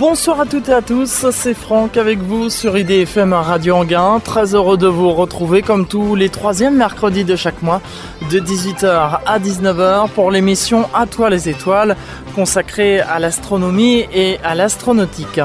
Bonsoir à toutes et à tous, c'est Franck avec vous sur IDFM Radio Anguin. Très heureux de vous retrouver comme tous les troisièmes mercredis de chaque mois de 18h à 19h pour l'émission À toi les étoiles consacrée à l'astronomie et à l'astronautique.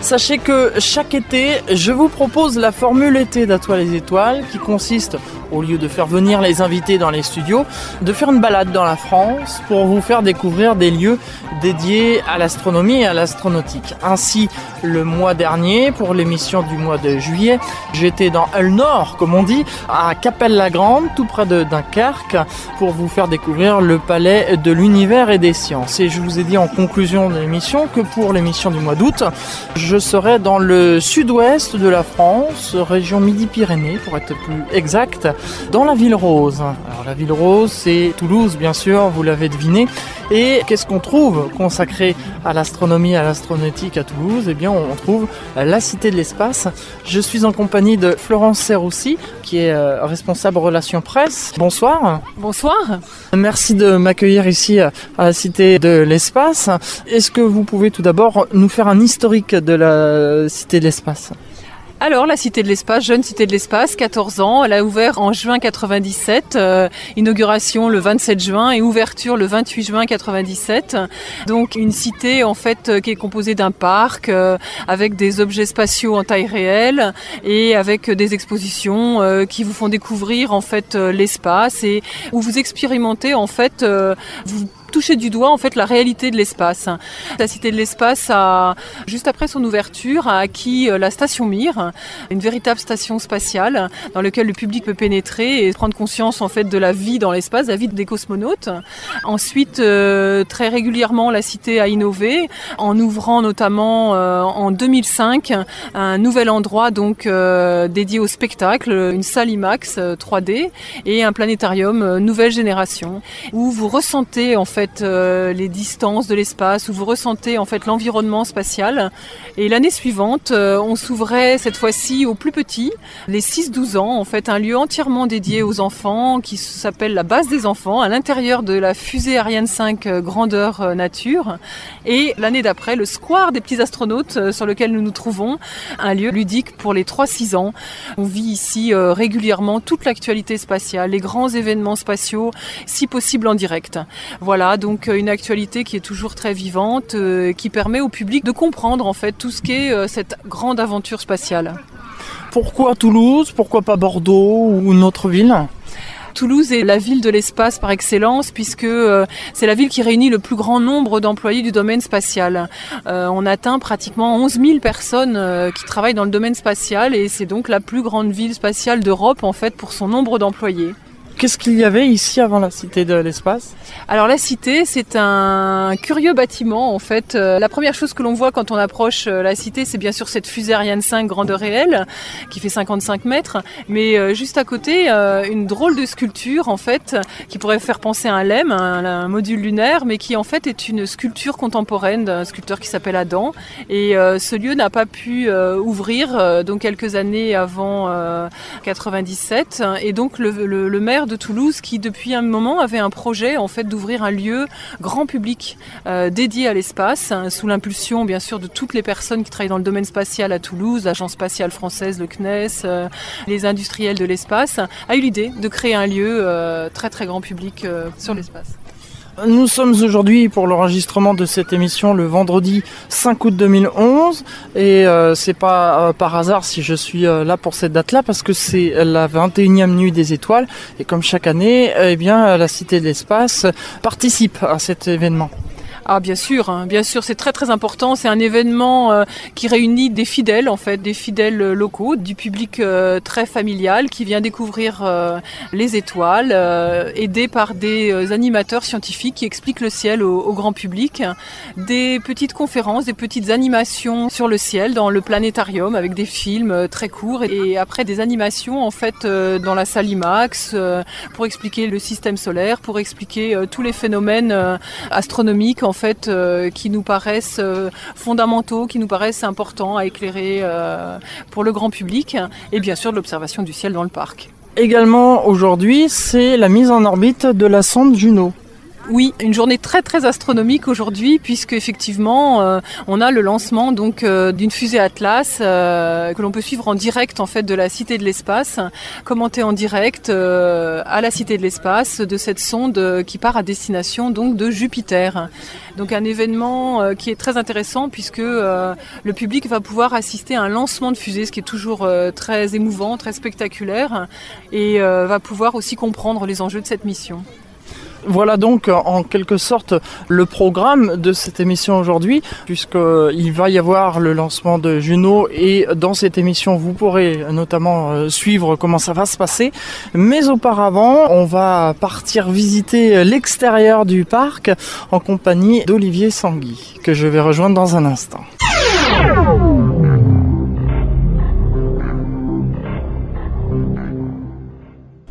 Sachez que chaque été, je vous propose la formule été d'À toi les étoiles qui consiste au lieu de faire venir les invités dans les studios, de faire une balade dans la France pour vous faire découvrir des lieux dédiés à l'astronomie et à l'astronautique. Ainsi, le mois dernier, pour l'émission du mois de juillet, j'étais dans El Nord, comme on dit, à Capelle-la-Grande, tout près de Dunkerque, pour vous faire découvrir le palais de l'univers et des sciences. Et je vous ai dit en conclusion de l'émission que pour l'émission du mois d'août, je serai dans le sud-ouest de la France, région Midi-Pyrénées pour être plus exact, dans la ville rose. Alors la ville rose, c'est Toulouse, bien sûr, vous l'avez deviné. Et qu'est-ce qu'on trouve consacré à l'astronomie, à l'astronautique à Toulouse? Eh bien, on trouve la Cité de l'Espace. Je suis en compagnie de Florence Serroussi, qui est euh, responsable relations presse. Bonsoir. Bonsoir. Merci de m'accueillir ici à la Cité de l'Espace. Est-ce que vous pouvez tout d'abord nous faire un historique de la Cité de l'Espace? Alors, la Cité de l'Espace, jeune Cité de l'Espace, 14 ans, elle a ouvert en juin 97, euh, inauguration le 27 juin et ouverture le 28 juin 97. Donc, une cité en fait euh, qui est composée d'un parc euh, avec des objets spatiaux en taille réelle et avec des expositions qui vous font découvrir en fait l'espace et où vous expérimentez en fait, toucher du doigt en fait la réalité de l'espace. La Cité de l'Espace a, juste après son ouverture, a acquis euh, la station Mir, une véritable station spatiale dans laquelle le public peut pénétrer et prendre conscience en fait de la vie dans l'espace, la vie des cosmonautes. Ensuite, euh, très régulièrement, la Cité a innové en ouvrant notamment euh, en 2005 un nouvel endroit donc dédié au spectacle, une salle IMAX 3D et un planétarium nouvelle génération où vous ressentez en fait euh, les distances de l'espace, où vous ressentez en fait l'environnement spatial. Et l'année suivante, euh, on s'ouvrait cette fois-ci aux plus petits, les 6-12 ans, en fait un lieu entièrement dédié aux enfants qui s'appelle la base des enfants, à l'intérieur de la fusée Ariane 5 euh, grandeur nature. Et l'année d'après, le square des petits astronautes sur lequel nous nous trouvons, un lieu ludique pour les 3-6 ans. On vit ici régulièrement toute l'actualité spatiale, les grands événements spatiaux, si possible en direct. Voilà, donc euh, une actualité qui est toujours très vivante, euh, qui permet au public de comprendre en fait tout ce qu'est euh, cette grande aventure spatiale. Pourquoi Toulouse? Pourquoi pas Bordeaux ou une autre ville? Toulouse est la ville de l'espace par excellence puisque c'est la ville qui réunit le plus grand nombre d'employés du domaine spatial. on atteint pratiquement 11 000 personnes qui travaillent dans le domaine spatial et c'est donc la plus grande ville spatiale d'Europe en fait pour son nombre d'employés. Qu'est-ce qu'il y avait ici avant la Cité de l'Espace? Alors la Cité, c'est un curieux bâtiment en fait. Euh, la première chose que l'on voit quand on approche euh, la Cité, c'est bien sûr cette fusée Ariane 5 grandeur réelle qui fait 55 mètres, mais euh, juste à côté, une drôle de sculpture en fait qui pourrait faire penser à un LEM, un, module lunaire, mais qui en fait est une sculpture contemporaine d'un sculpteur qui s'appelle Adam. Et ce lieu n'a pas pu ouvrir donc quelques années avant 97, et donc le, le maire de Toulouse qui depuis un moment avait un projet en fait d'ouvrir un lieu grand public euh, dédié à l'espace hein, sous l'impulsion bien sûr de toutes les personnes qui travaillent dans le domaine spatial à Toulouse, l'agence spatiale française, le CNES, euh, les industriels de l'espace, a eu l'idée de créer un lieu euh, très très grand public sur l'espace. Nous sommes aujourd'hui pour l'enregistrement de cette émission le vendredi 5 août 2011 et euh, c'est pas euh, par hasard si je suis euh, là pour cette date-là parce que c'est la 21e nuit des étoiles et comme chaque année, eh bien la Cité de l'Espace participe à cet événement. Ah bien sûr, hein. bien sûr, c'est très très important. C'est un événement euh, qui réunit des fidèles en fait, des fidèles euh, locaux, du public euh, très familial qui vient découvrir les étoiles, aidé par des animateurs scientifiques qui expliquent le ciel au, grand public, des petites conférences, des petites animations sur le ciel dans le planétarium avec des films très courts et après des animations en fait dans la salle IMAX pour expliquer le système solaire, pour expliquer tous les phénomènes astronomiques fait euh, qui nous paraissent euh, fondamentaux, qui nous paraissent importants à éclairer euh, pour le grand public et bien sûr l'observation du ciel dans le parc. Également aujourd'hui, c'est la mise en orbite de la sonde Juno. Oui, une journée très très astronomique aujourd'hui puisque effectivement euh, on a le lancement donc euh, d'une fusée Atlas euh, que l'on peut suivre en direct en fait de la Cité de l'Espace, commenter en direct à la Cité de l'Espace de cette sonde qui part à destination donc de Jupiter. Donc un événement qui est très intéressant puisque le public va pouvoir assister à un lancement de fusée, ce qui est toujours très émouvant, très spectaculaire et va pouvoir aussi comprendre les enjeux de cette mission. Voilà donc en quelque sorte le programme de cette émission aujourd'hui, puisqu'il va y avoir le lancement de Juno et dans cette émission vous pourrez notamment euh, suivre comment ça va se passer. Mais auparavant, on va partir visiter l'extérieur du parc en compagnie d'Olivier Sangui, que je vais rejoindre dans un instant.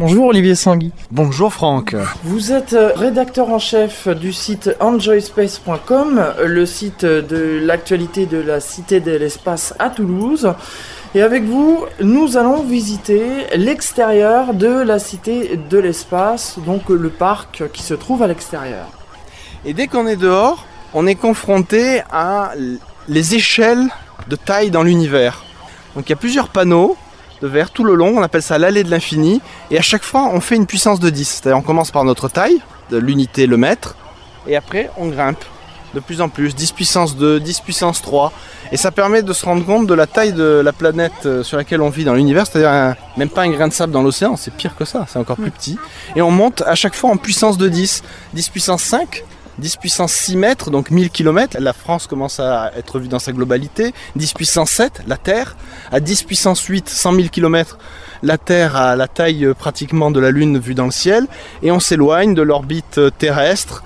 Bonjour Olivier Sangui. Bonjour Franck. Vous êtes euh, rédacteur en chef du site enjoyspace.com, le site de l'actualité de la Cité de l'Espace à Toulouse. Et avec vous, nous allons visiter l'extérieur de la Cité de l'Espace, donc le parc qui se trouve à l'extérieur. Et dès qu'on est dehors, on est confronté à les échelles de taille dans l'univers. Donc il y a plusieurs panneaux de verre tout le long, on appelle ça l'allée de l'infini, et à chaque fois on fait une puissance de 10, c'est-à-dire on commence par notre taille, l'unité le mètre, et après on grimpe de plus en plus, 10 puissance 2, 10 puissance 3, et ça permet de se rendre compte de la taille de la planète euh, sur laquelle on vit dans l'univers, c'est-à-dire même pas un grain de sable dans l'océan, c'est pire que ça, c'est encore plus petit, et on monte à chaque fois en puissance de 10, 10 puissance 5, 10 puissance 6 mètres, donc 1000 km, la France commence à être vue dans sa globalité. 10 puissance 7, la Terre. À 10 puissance 8, 100 000 km, la Terre a la taille euh, pratiquement de la Lune vue dans le ciel. Et on s'éloigne de l'orbite euh, terrestre.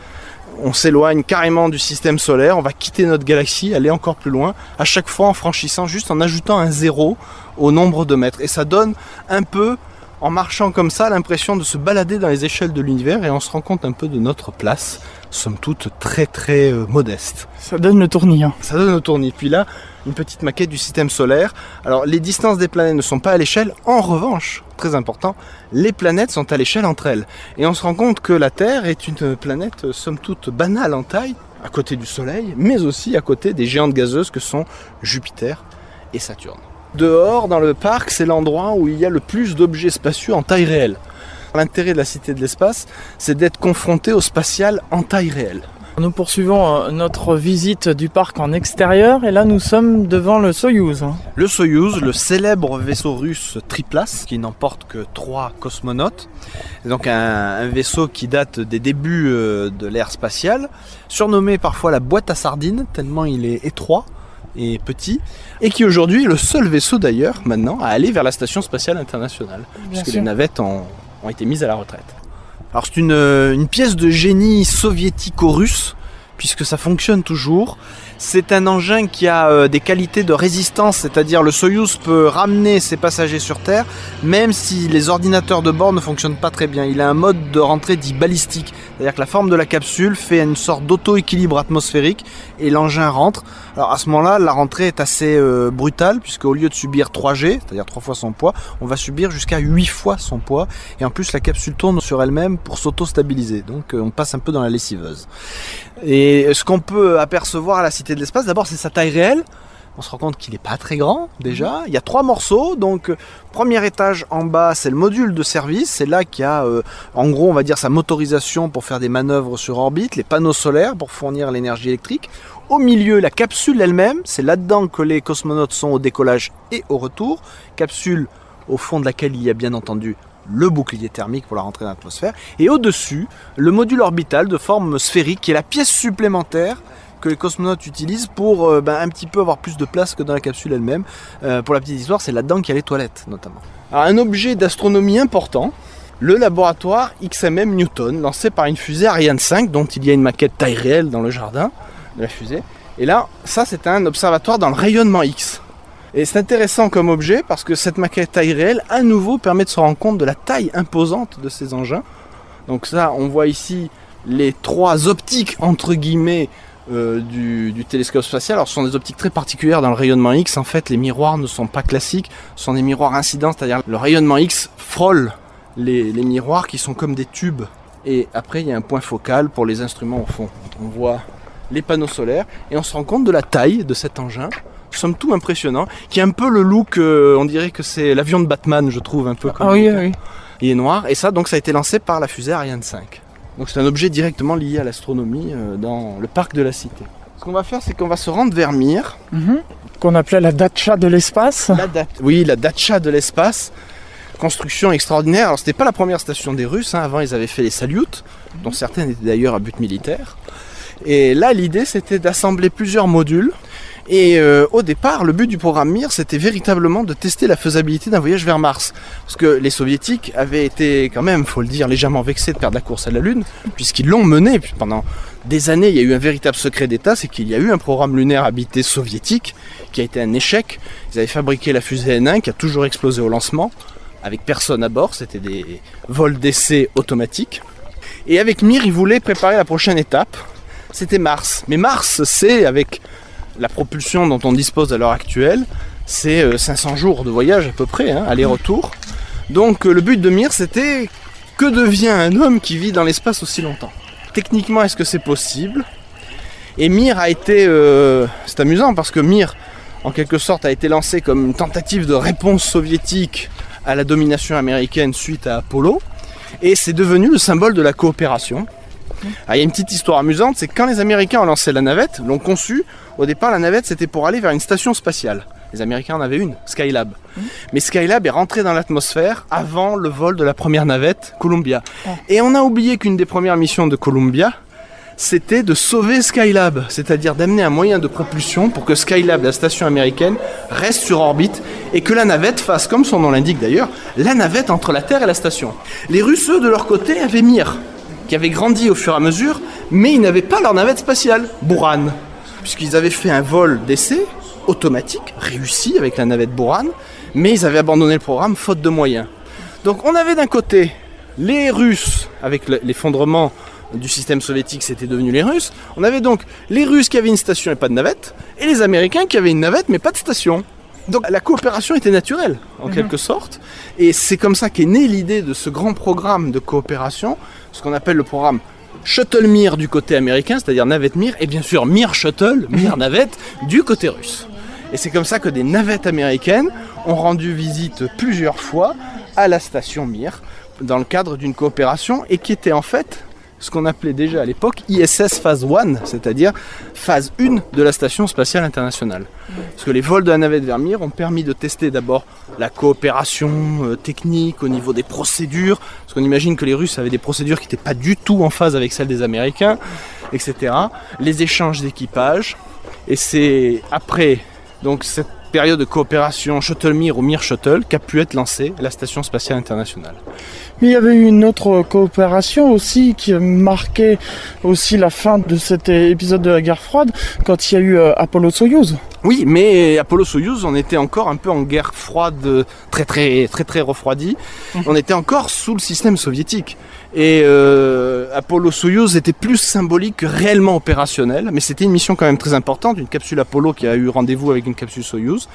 On s'éloigne carrément du système solaire. On va quitter notre galaxie, aller encore plus loin. À chaque fois en franchissant, juste en ajoutant un zéro au nombre de mètres. Et ça donne un peu en marchant comme ça, l'impression de se balader dans les échelles de l'univers et on se rend compte un peu de notre place, somme toute très très euh, modeste. Ça donne le tournis. Hein. Ça donne le tournis. Puis là, une petite maquette du système solaire. Alors les distances des planètes ne sont pas à l'échelle. En revanche, très important, les planètes sont à l'échelle entre elles. Et on se rend compte que la Terre est une planète euh, somme toute banale en taille, à côté du Soleil, mais aussi à côté des géantes gazeuses que sont Jupiter et Saturne. Dehors, dans le parc, c'est l'endroit où il y a le plus d'objets spacieux en taille réelle. L'intérêt de la Cité de l'Espace, c'est d'être confronté au spatial en taille réelle. Nous poursuivons euh, notre visite du parc en extérieur et là nous sommes devant le Soyouz. Hein. Le Soyouz, le célèbre vaisseau russe triplace qui n'emporte que trois cosmonautes. C'est donc un, vaisseau qui date des débuts euh, de l'ère spatiale, surnommé parfois la boîte à sardines tellement il est étroit et petit, et qui aujourd'hui est le seul vaisseau d'ailleurs maintenant à aller vers la station spatiale internationale, puisque les navettes ont, été mises à la retraite. Alors c'est une, une pièce de génie soviético-russe, puisque ça fonctionne toujours. C'est un engin qui a euh, des qualités de résistance, c'est-à-dire le Soyuz peut ramener ses passagers sur Terre, même si les ordinateurs de bord ne fonctionnent pas très bien. Il a un mode de rentrée dit balistique, c'est-à-dire que la forme de la capsule fait une sorte d'auto-équilibre atmosphérique et l'engin rentre. Alors à ce moment-là, la rentrée est assez euh, brutale, puisque au lieu de subir 3G, c'est-à-dire 3 fois son poids, on va subir jusqu'à 8 fois son poids. Et en plus, la capsule tourne sur elle-même pour s'auto-stabiliser. Donc euh, on passe un peu dans la lessiveuse. Et ce qu'on peut apercevoir à la Cité de l'Espace, d'abord c'est sa taille réelle. On se rend compte qu'il n'est pas très grand déjà. Il y a trois morceaux. Donc, euh, premier étage en bas, c'est le module de service. C'est là qu'il y a, euh, en gros, on va dire sa motorisation pour faire des manœuvres sur orbite, les panneaux solaires pour fournir l'énergie électrique. Au milieu, la capsule elle-même. C'est là-dedans que les cosmonautes sont au décollage et au retour. Capsule au fond de laquelle il y a bien entendu le bouclier thermique pour la rentrée dans l'atmosphère, et au-dessus, le module orbital de forme sphérique qui est la pièce supplémentaire que les cosmonautes utilisent pour euh, ben, un petit peu avoir plus de place que dans la capsule elle-même. Euh, pour la petite histoire, c'est là-dedans qu'il y a les toilettes notamment. Alors, un objet d'astronomie important, le laboratoire XMM Newton, lancé par une fusée Ariane 5, dont il y a une maquette taille réelle dans le jardin de la fusée. Et là, ça c'est un observatoire dans le rayonnement X. Et c'est intéressant comme objet parce que cette maquette taille réelle, à nouveau, permet de se rendre compte de la taille imposante de ces engins. Donc ça, on voit ici les trois optiques, entre guillemets, euh, du, télescope spatial. Alors ce sont des optiques très particulières dans le rayonnement X. En fait, les miroirs ne sont pas classiques, ce sont des miroirs incidents, c'est-à-dire le rayonnement X frôle les, les miroirs qui sont comme des tubes Et après, il y a un point focal pour les instruments au fond. On voit les panneaux solaires et on se rend compte de la taille de cet engin. Somme tout impressionnant, qui a un peu le look, euh, on dirait que c'est l'avion de Batman, je trouve, un peu comme Ah oui, oui. il est noir. Et ça, donc, ça a été lancé par la fusée Ariane 5. Donc, c'est un objet directement lié à l'astronomie euh, dans le parc de la Cité. Ce qu'on va faire, c'est qu'on va se rendre vers Mir, Mhm. Qu'on appelait la Dacha de l'espace. Da- oui, la Dacha de l'espace. Construction extraordinaire. Alors, c'était pas la première station des Russes. hein. Avant, ils avaient fait les Salyut, dont certaines étaient d'ailleurs à but militaire. Et là, l'idée, c'était d'assembler plusieurs modules. Et euh, au départ, le but du programme Mir, c'était véritablement de tester la faisabilité d'un voyage vers Mars. Parce que les soviétiques avaient été, quand même, faut le dire, légèrement vexés de perdre la course à la Lune, puisqu'ils l'ont mené Puis pendant des années. Il y a eu un véritable secret d'État, c'est qu'il y a eu un programme lunaire habité soviétique qui a été un échec. Ils avaient fabriqué la fusée N1 qui a toujours explosé au lancement, avec personne à bord. C'était des vols d'essai automatiques. Et avec Mir, ils voulaient préparer la prochaine étape. C'était Mars. Mais Mars, c'est avec la propulsion dont on dispose à l'heure actuelle, c'est euh, 500 jours de voyage à peu près, hein, aller-retour. Donc euh, le but de Mir, c'était que devient un homme qui vit dans l'espace aussi longtemps Techniquement, est-ce que c'est possible? Et Mir a été... euh, c'est amusant parce que Mir, en quelque sorte, a été lancé comme une tentative de réponse soviétique à la domination américaine suite à Apollo. Et c'est devenu le symbole de la coopération. Ah, il y a une petite histoire amusante, c'est que quand les Américains ont lancé la navette, l'ont conçue, au départ la navette c'était pour aller vers une station spatiale. Les Américains en avaient une, Skylab. Mais Skylab est rentré dans l'atmosphère avant le vol de la première navette, Columbia. Et on a oublié qu'une des premières missions de Columbia, c'était de sauver Skylab, c'est-à-dire d'amener un moyen de propulsion pour que Skylab, la station américaine, reste sur orbite et que la navette fasse, comme son nom l'indique d'ailleurs, la navette entre la Terre et la station. Les Russes, eux, de leur côté, avaient Mir, qui avait grandi au fur et à mesure, mais ils n'avaient pas leur navette spatiale, Buran, puisqu'ils avaient fait un vol d'essai automatique, réussi avec la navette Buran, mais ils avaient abandonné le programme faute de moyens. Donc on avait d'un côté les Russes, avec le- l'effondrement du système soviétique, c'était devenu les Russes. On avait donc les Russes qui avaient une station et pas de navette, et les Américains qui avaient une navette mais pas de station. Donc la coopération était naturelle, en quelque sorte. Et c'est comme ça qu'est née l'idée de ce grand programme de coopération, ce qu'on appelle le programme Shuttle Mir du côté américain, c'est-à-dire navette Mir, et bien sûr Mir Shuttle, Mir navette, du côté russe. Et c'est comme ça que des navettes américaines ont rendu visite plusieurs fois à la station Mir, dans le cadre d'une coopération, et qui était en fait ce qu'on appelait déjà à l'époque ISS Phase 1, c'est-à-dire phase 1 de la Station Spatiale Internationale. Parce que les vols de la navette vers Mir ont permis de tester d'abord la coopération euh, technique au niveau des procédures, parce qu'on imagine que les Russes avaient des procédures qui n'étaient pas du tout en phase avec celles des Américains, etc. Les échanges d'équipage, et c'est après donc cette période de coopération Shuttle Mir ou Mir Shuttle qu'a pu être lancée la Station Spatiale Internationale. Mais il y avait eu une autre coopération aussi qui marquait aussi la fin de cet épisode de la guerre froide quand il y a eu euh, Apollo-Soyuz. Oui, mais Apollo-Soyuz, on était encore un peu en guerre froide, euh, très très très très refroidie. On était encore sous le système soviétique. Et euh, Apollo-Soyuz était plus symbolique que réellement opérationnel, mais c'était une mission quand même très importante, une capsule Apollo qui a eu rendez-vous avec une capsule Soyuz.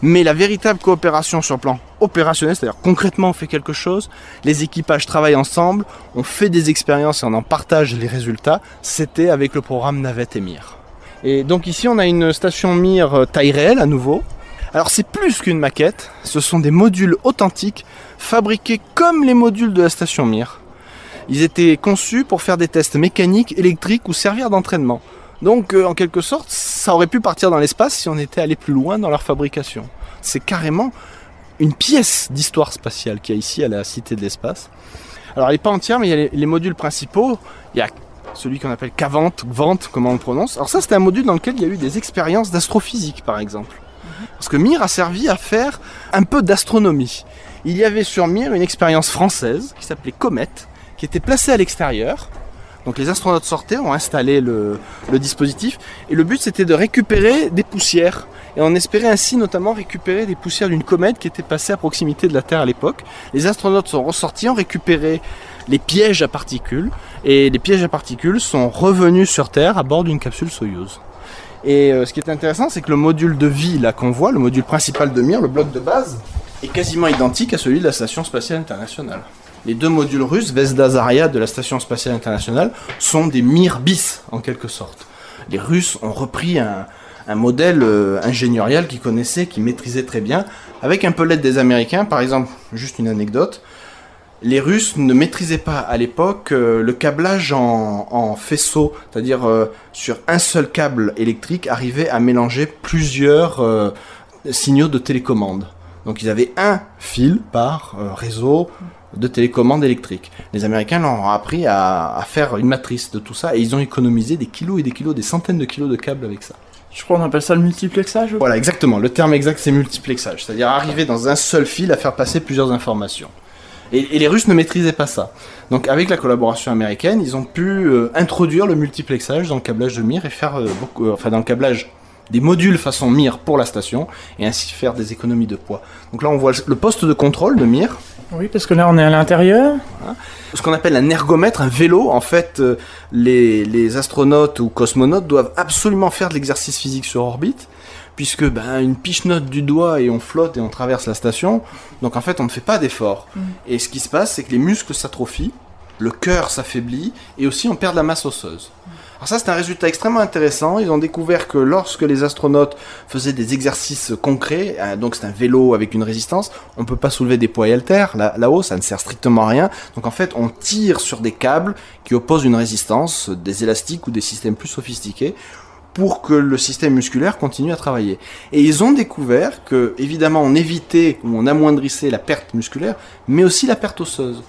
Mais la véritable coopération sur le plan opérationnel, c'est-à-dire concrètement on fait quelque chose, les équipages travaillent ensemble, on fait des expériences et on en partage les résultats, c'était avec le programme Navette et Mir. Et donc ici on a une station Mir euh, taille réelle à nouveau. Alors c'est plus qu'une maquette, ce sont des modules authentiques fabriqués comme les modules de la station Mir. Ils étaient conçus pour faire des tests mécaniques, électriques ou servir d'entraînement. Donc euh, en quelque sorte, ça aurait pu partir dans l'espace si on était allé plus loin dans leur fabrication. C'est carrément une pièce d'histoire spatiale qu'il y a ici à la Cité de l'Espace. Alors elle n'est pas entière, mais il y a les, les modules principaux. Il y a celui qu'on appelle Cavant, Gvant, comment on le prononce. Alors ça, c'était un module dans lequel il y a eu des expériences d'astrophysique, par exemple. Parce que Mir a servi à faire un peu d'astronomie. Il y avait sur Mir une expérience française qui s'appelait Comet, qui était placée à l'extérieur. Donc les astronautes sortaient, ont installé le, le dispositif, et le but c'était de récupérer des poussières. Et on espérait ainsi notamment récupérer des poussières d'une comète qui était passée à proximité de la Terre à l'époque. Les astronautes sont ressortis, ont récupéré les pièges à particules, et les pièges à particules sont revenus sur Terre à bord d'une capsule Soyuz. Et euh, ce qui est intéressant, c'est que le module de vie là qu'on voit, le module principal de Mir, le bloc de base, est quasiment identique à celui de la Station Spatiale Internationale. Les deux modules russes, Vesda Zarya de la Station Spatiale Internationale, sont des Mir bis, en quelque sorte. Les Russes ont repris un, modèle euh, ingénierial qu'ils connaissaient, qu'ils maîtrisaient très bien, avec un peu l'aide des Américains. Par exemple, juste une anecdote, les Russes ne maîtrisaient pas à l'époque euh, le câblage en, faisceau, c'est-à-dire euh, sur un seul câble électrique arrivait à mélanger plusieurs euh, signaux de télécommande. Donc ils avaient un fil par réseau de télécommande électrique. Les Américains leur ont appris à, à faire une matrice de tout ça et ils ont économisé des kilos et des kilos, des centaines de kilos de câbles avec ça. Je crois qu'on appelle ça le multiplexage. Voilà, exactement. Le terme exact, c'est multiplexage. C'est-à-dire arriver dans un seul fil à faire passer plusieurs informations. Et, et les Russes ne maîtrisaient pas ça. Donc avec la collaboration américaine, ils ont pu euh, introduire le multiplexage dans le câblage de Mir et faire euh, beaucoup, euh, enfin dans le câblage des modules façon Mir pour la station et ainsi faire des économies de poids. Donc là, on voit le poste de contrôle de Mir, Oui, parce que là on est à l'intérieur. ce qu'on appelle un ergomètre, un vélo. En fait, euh, les, les astronautes ou cosmonautes doivent absolument faire de l'exercice physique sur orbite, puisque ben, une piche-note du doigt et on flotte et on traverse la station. Donc en fait, on ne fait pas d'effort. Et ce qui se passe, c'est que les muscles s'atrophient, le cœur s'affaiblit et aussi on perd de la masse osseuse. Alors ça, c'est un résultat extrêmement intéressant. Ils ont découvert que lorsque les astronautes faisaient des exercices concrets, euh, donc c'est un vélo avec une résistance, on peut pas soulever des poids et haltères là- là-haut, ça ne sert strictement à rien. Donc en fait, on tire sur des câbles qui opposent une résistance, des élastiques ou des systèmes plus sophistiqués pour que le système musculaire continue à travailler. Et ils ont découvert que, évidemment, on évitait ou on amoindrissait la perte musculaire, mais aussi la perte osseuse.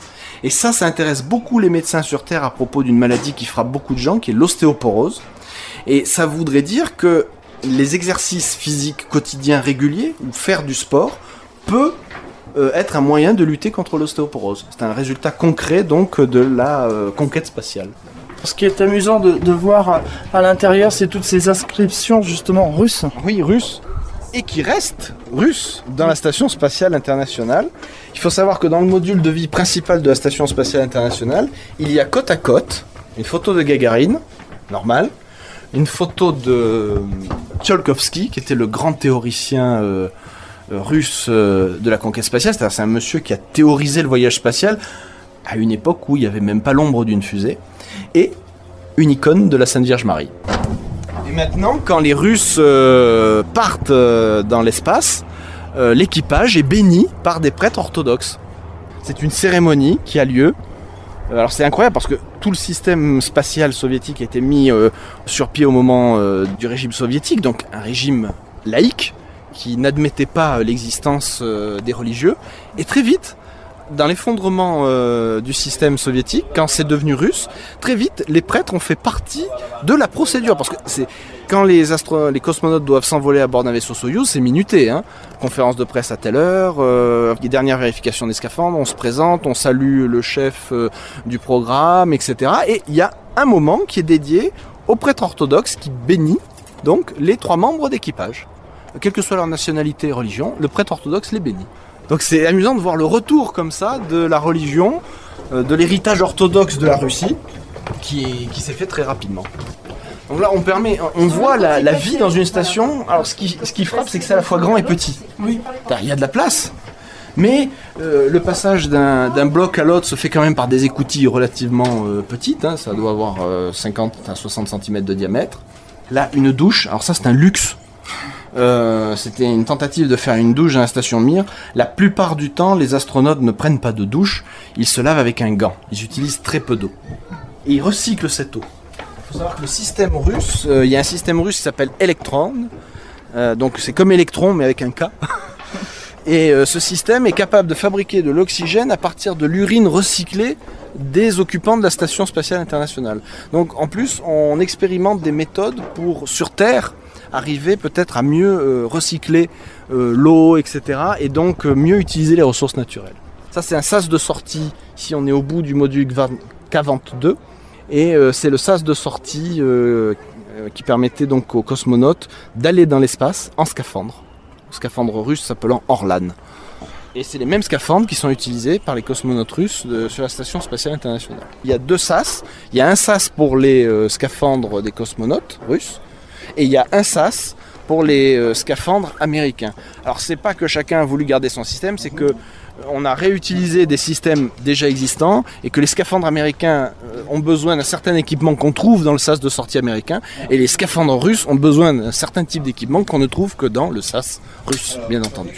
Et ça, ça intéresse beaucoup les médecins sur Terre à propos d'une maladie qui frappe beaucoup de gens, qui est l'ostéoporose. Et ça voudrait dire que les exercices physiques quotidiens réguliers, ou faire du sport, peut euh, être un moyen de lutter contre l'ostéoporose. C'est un résultat concret donc de la euh, conquête spatiale. Ce qui est amusant de, de voir à, à l'intérieur, c'est toutes ces inscriptions justement russes. Oui, russe. Et qui reste russe dans la station spatiale internationale. Il faut savoir que dans le module de vie principal de la station spatiale internationale, il y a côte à côte une photo de Gagarine, normale, une photo de Tcholkovsky, qui était le grand théoricien euh, euh, russe euh, de la conquête spatiale. C'est-à-dire c'est un monsieur qui a théorisé le voyage spatial à une époque où il n'y avait même pas l'ombre d'une fusée. Et une icône de la Sainte Vierge Marie. Maintenant, quand les Russes euh, partent euh, dans l'espace, euh, l'équipage est béni par des prêtres orthodoxes. C'est une cérémonie qui a lieu. Alors c'est incroyable parce que tout le système spatial soviétique a été mis sur pied au moment du régime soviétique, donc un régime laïque qui n'admettait pas l'existence des religieux. Et très vite, dans l'effondrement euh, du système soviétique, quand c'est devenu russe, très vite, les prêtres ont fait partie de la procédure. Parce que c'est quand les, cosmonautes doivent s'envoler à bord d'un vaisseau Soyouz, c'est minuté. Hein. Conférence de presse à telle heure, euh, les dernières vérifications des scaphandres, on se présente, on salue le chef euh, du programme, etc. Et il y a un moment qui est dédié aux prêtres orthodoxes qui bénit donc les trois membres d'équipage. Quelle que soit leur nationalité et religion, le prêtre orthodoxe les bénit. Donc c'est amusant de voir le retour comme ça de la religion, euh, de l'héritage orthodoxe de la Russie, qui, qui s'est fait très rapidement. Donc là, on permet, on voit la, la vie dans une station. Alors ce qui, ce qui frappe, c'est que c'est à la fois grand et petit. Oui. Il y a de la place, mais euh, le passage d'un d'un bloc à l'autre se fait quand même par des écoutilles relativement euh, petites. hein. ça doit avoir euh, 50 à 60 cm de diamètre. Là, une douche. Alors ça, c'est un luxe. Euh, C'était une tentative de faire une douche dans la station Mir. La plupart du temps, les astronautes ne prennent pas de douche. Ils se lavent avec un gant. Ils utilisent très peu d'eau. Et ils recyclent cette eau. Il faut savoir que le système russe, euh, il y a un système russe qui s'appelle Electron. Euh, donc c'est comme électron mais avec un K. Et ce système est capable de fabriquer de l'oxygène à partir de l'urine recyclée des occupants de la station spatiale internationale. Donc en plus, on expérimente des méthodes pour sur Terre arriver peut-être à mieux euh, recycler euh, l'eau, etc. Et donc euh, mieux utiliser les ressources naturelles. Ça c'est un sas de sortie. Ici on est au bout du module Gvan- K22 et c'est le sas de sortie qui permettait donc aux cosmonautes d'aller dans l'espace en scaphandre. Scaphandre russe s'appelant Orlan. Et c'est les mêmes scaphandres qui sont utilisés par les cosmonautes russes sur la station spatiale internationale. Il y a deux sas. Il y a un sas pour les scaphandres des cosmonautes russes et il y a un sas pour les euh, scaphandres américains. Alors c'est pas que chacun a voulu garder son système, c'est que on a réutilisé des systèmes déjà existants et que les scaphandres américains euh, ont besoin d'un certain équipement qu'on trouve dans le sas de sortie américain et les scaphandres russes ont besoin d'un certain type d'équipement qu'on ne trouve que dans le sas russe, bien entendu.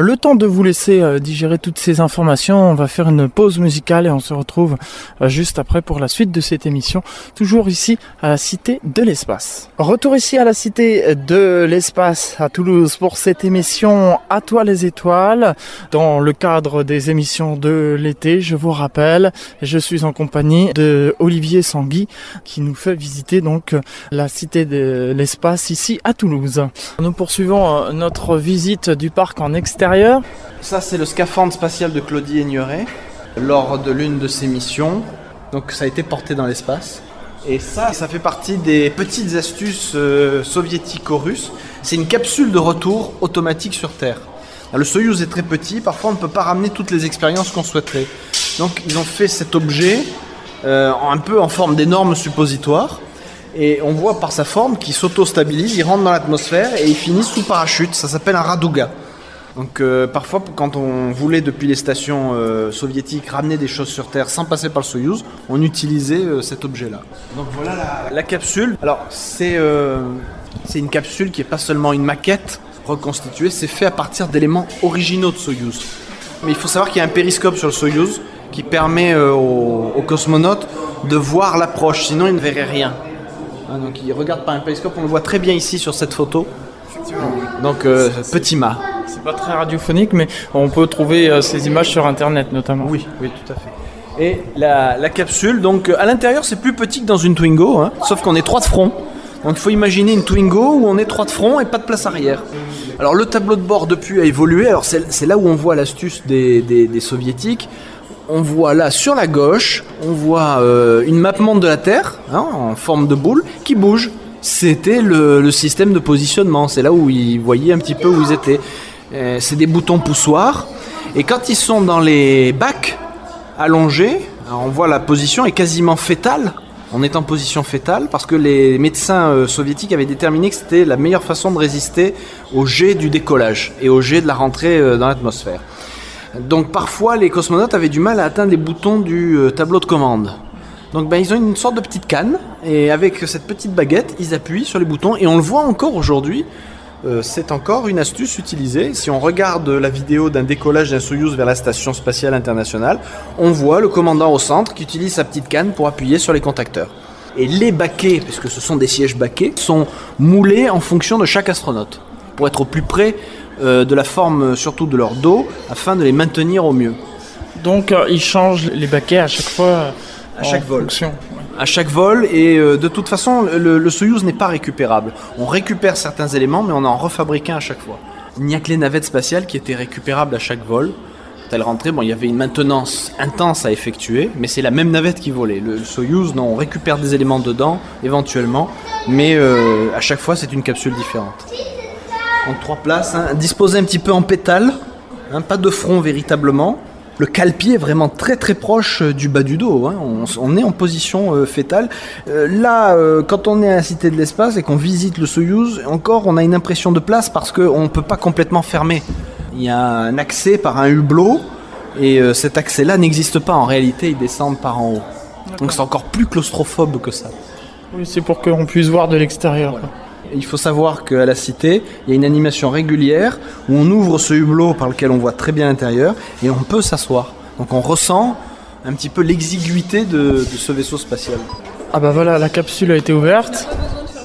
Le temps de vous laisser euh, digérer toutes ces informations, on va faire une pause musicale et on se retrouve euh, juste après pour la suite de cette émission, toujours ici à la Cité de l'Espace. Retour ici à la Cité de l'Espace à Toulouse pour cette émission À toi les étoiles. Dans le cadre des émissions de l'été, je vous rappelle, je suis en compagnie de Olivier Sangui qui nous fait visiter donc la Cité de l'Espace ici à Toulouse. Nous poursuivons euh, notre visite du parc en extérieur ça, c'est le scaphandre spatial de Claudie Aigneret lors de l'une de ses missions. Donc, ça a été porté dans l'espace. Et ça, ça fait partie des petites astuces euh, soviético-russes. C'est une capsule de retour automatique sur Terre. Le Soyuz est très petit, parfois on ne peut pas ramener toutes les expériences qu'on souhaiterait. Donc ils ont fait cet objet euh, un peu en forme d'énorme suppositoire. Et on voit par sa forme qu'il s'auto-stabilise, il rentre dans l'atmosphère et il finit sous parachute. Ça s'appelle un Raduga. Donc euh, parfois, quand on voulait depuis les stations euh, soviétiques ramener des choses sur Terre sans passer par le Soyuz, on utilisait euh, cet objet-là. Donc voilà la, capsule. Alors c'est c'est une capsule qui n'est pas seulement une maquette reconstituée, c'est fait à partir d'éléments originaux de Soyuz. Mais il faut savoir qu'il y a un périscope sur le Soyuz qui permet aux, cosmonautes de voir l'approche, sinon ils ne verraient rien. Hein, donc ils regardent par un périscope, on le voit très bien ici sur cette photo. Donc petit mât. C'est pas très radiophonique, mais on peut trouver euh, ces images sur Internet notamment. Oui, oui, tout à fait. Et la, capsule, donc à l'intérieur, c'est plus petit que dans une Twingo, hein, sauf qu'on est trois de front. Donc il faut imaginer une Twingo où on est trois de front et pas de place arrière. Alors le tableau de bord depuis a évolué. Alors c'est là où on voit l'astuce des, soviétiques. On voit là sur la gauche, on voit euh, une map monde de la Terre hein, en forme de boule qui bouge. C'était le, système de positionnement. C'est là où ils voyaient un petit peu où ils étaient. Euh, c'est des boutons poussoirs. Et quand ils sont dans les bacs allongés, on voit la position est quasiment fétale. On est en position fétale parce que les médecins euh, soviétiques avaient déterminé que c'était la meilleure façon de résister au jet du décollage et au jet de la rentrée euh, dans l'atmosphère. Donc parfois les cosmonautes avaient du mal à atteindre les boutons du tableau de commande. Donc ben, ils ont une sorte de petite canne et avec cette petite baguette ils appuient sur les boutons et on le voit encore aujourd'hui euh, c'est encore une astuce utilisée. Si on regarde la vidéo d'un décollage d'un Soyuz vers la station spatiale internationale, on voit le commandant au centre qui utilise sa petite canne pour appuyer sur les contacteurs. Et les baquets, puisque ce sont des sièges baquets, sont moulés en fonction de chaque astronaute, pour être au plus près euh, de la forme surtout de leur dos, afin de les maintenir au mieux. Donc euh, ils changent les baquets à chaque fois à chaque vol. À chaque vol, et euh, de toute façon, le, Soyuz n'est pas récupérable. On récupère certains éléments, mais on en refabrique un à chaque fois. Il n'y a que les navettes spatiales qui étaient récupérables à chaque vol. Telle rentrée, bon, il y avait une maintenance intense à effectuer, mais c'est la même navette qui volait. Le, Soyuz, non, on récupère des éléments dedans, éventuellement, mais euh, à chaque fois, c'est une capsule différente. Donc trois places, hein, disposées un petit peu en pétale, hein, pas de front véritablement, le cale-pied est vraiment très très proche euh, du bas du dos. Hein. On, est en position euh, fétale. Euh, là, quand on est à la Cité de l'Espace et qu'on visite le Soyuz, encore on a une impression de place parce qu'on ne peut pas complètement fermer. Il y a un accès par un hublot et cet accès-là n'existe pas en réalité, ils descendent par en haut. Donc c'est encore plus claustrophobe que ça. Oui, c'est pour qu'on puisse voir de l'extérieur. Il faut savoir qu'à la cité, il y a une animation régulière où on ouvre ce hublot par lequel on voit très bien l'intérieur et on peut s'asseoir. Donc on ressent un petit peu l'exiguïté de, ce vaisseau spatial. Ah bah voilà, la capsule a été ouverte.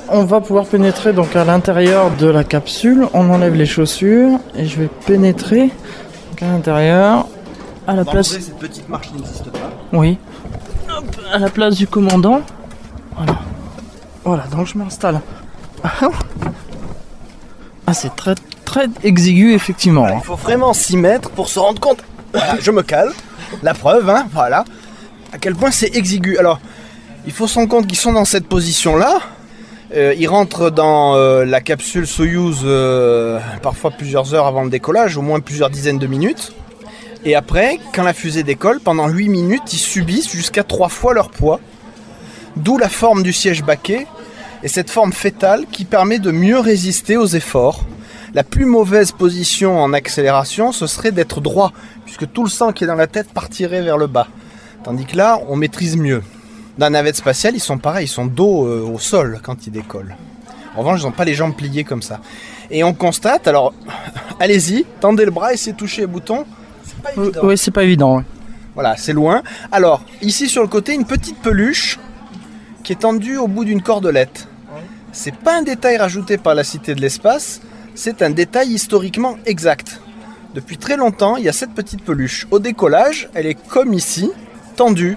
On va pouvoir pénétrer donc à l'intérieur de la capsule. On enlève les chaussures et je vais pénétrer à l'intérieur. À la place. Cette petite marche n'existe pas. Oui. à la place du commandant. Voilà. Voilà, donc je m'installe ah, c'est très très exigu effectivement. Il faut vraiment s'y mettre pour se rendre compte. je me cale. La preuve, hein, voilà. À quel point c'est exigu. Alors, il faut se rendre compte qu'ils sont dans cette position-là. Euh, ils rentrent dans euh, la capsule Soyuz euh, parfois plusieurs heures avant le décollage, au moins plusieurs dizaines de minutes. Et après, quand la fusée décolle, pendant 8 minutes, ils subissent jusqu'à 3 fois leur poids. D'où la forme du siège baquet Et cette forme fétale qui permet de mieux résister aux efforts. La plus mauvaise position en accélération, ce serait d'être droit, puisque tout le sang qui est dans la tête partirait vers le bas. Tandis que là, on maîtrise mieux. Dans la navette spatiale, ils sont pareils, ils sont dos euh, au sol quand ils décollent. En revanche, ils n'ont pas les jambes pliées comme ça. Et on constate, alors, allez-y, tendez le bras, essayez de toucher les boutons. C'est pas évident. Oui, c'est pas évident. ouais. Voilà, c'est loin. Alors, ici sur le côté, une petite peluche qui est tendue au bout d'une cordelette. C'est pas un détail rajouté par la Cité de l'Espace, c'est un détail historiquement exact. Depuis très longtemps, il y a cette petite peluche. Au décollage, elle est comme ici, tendue.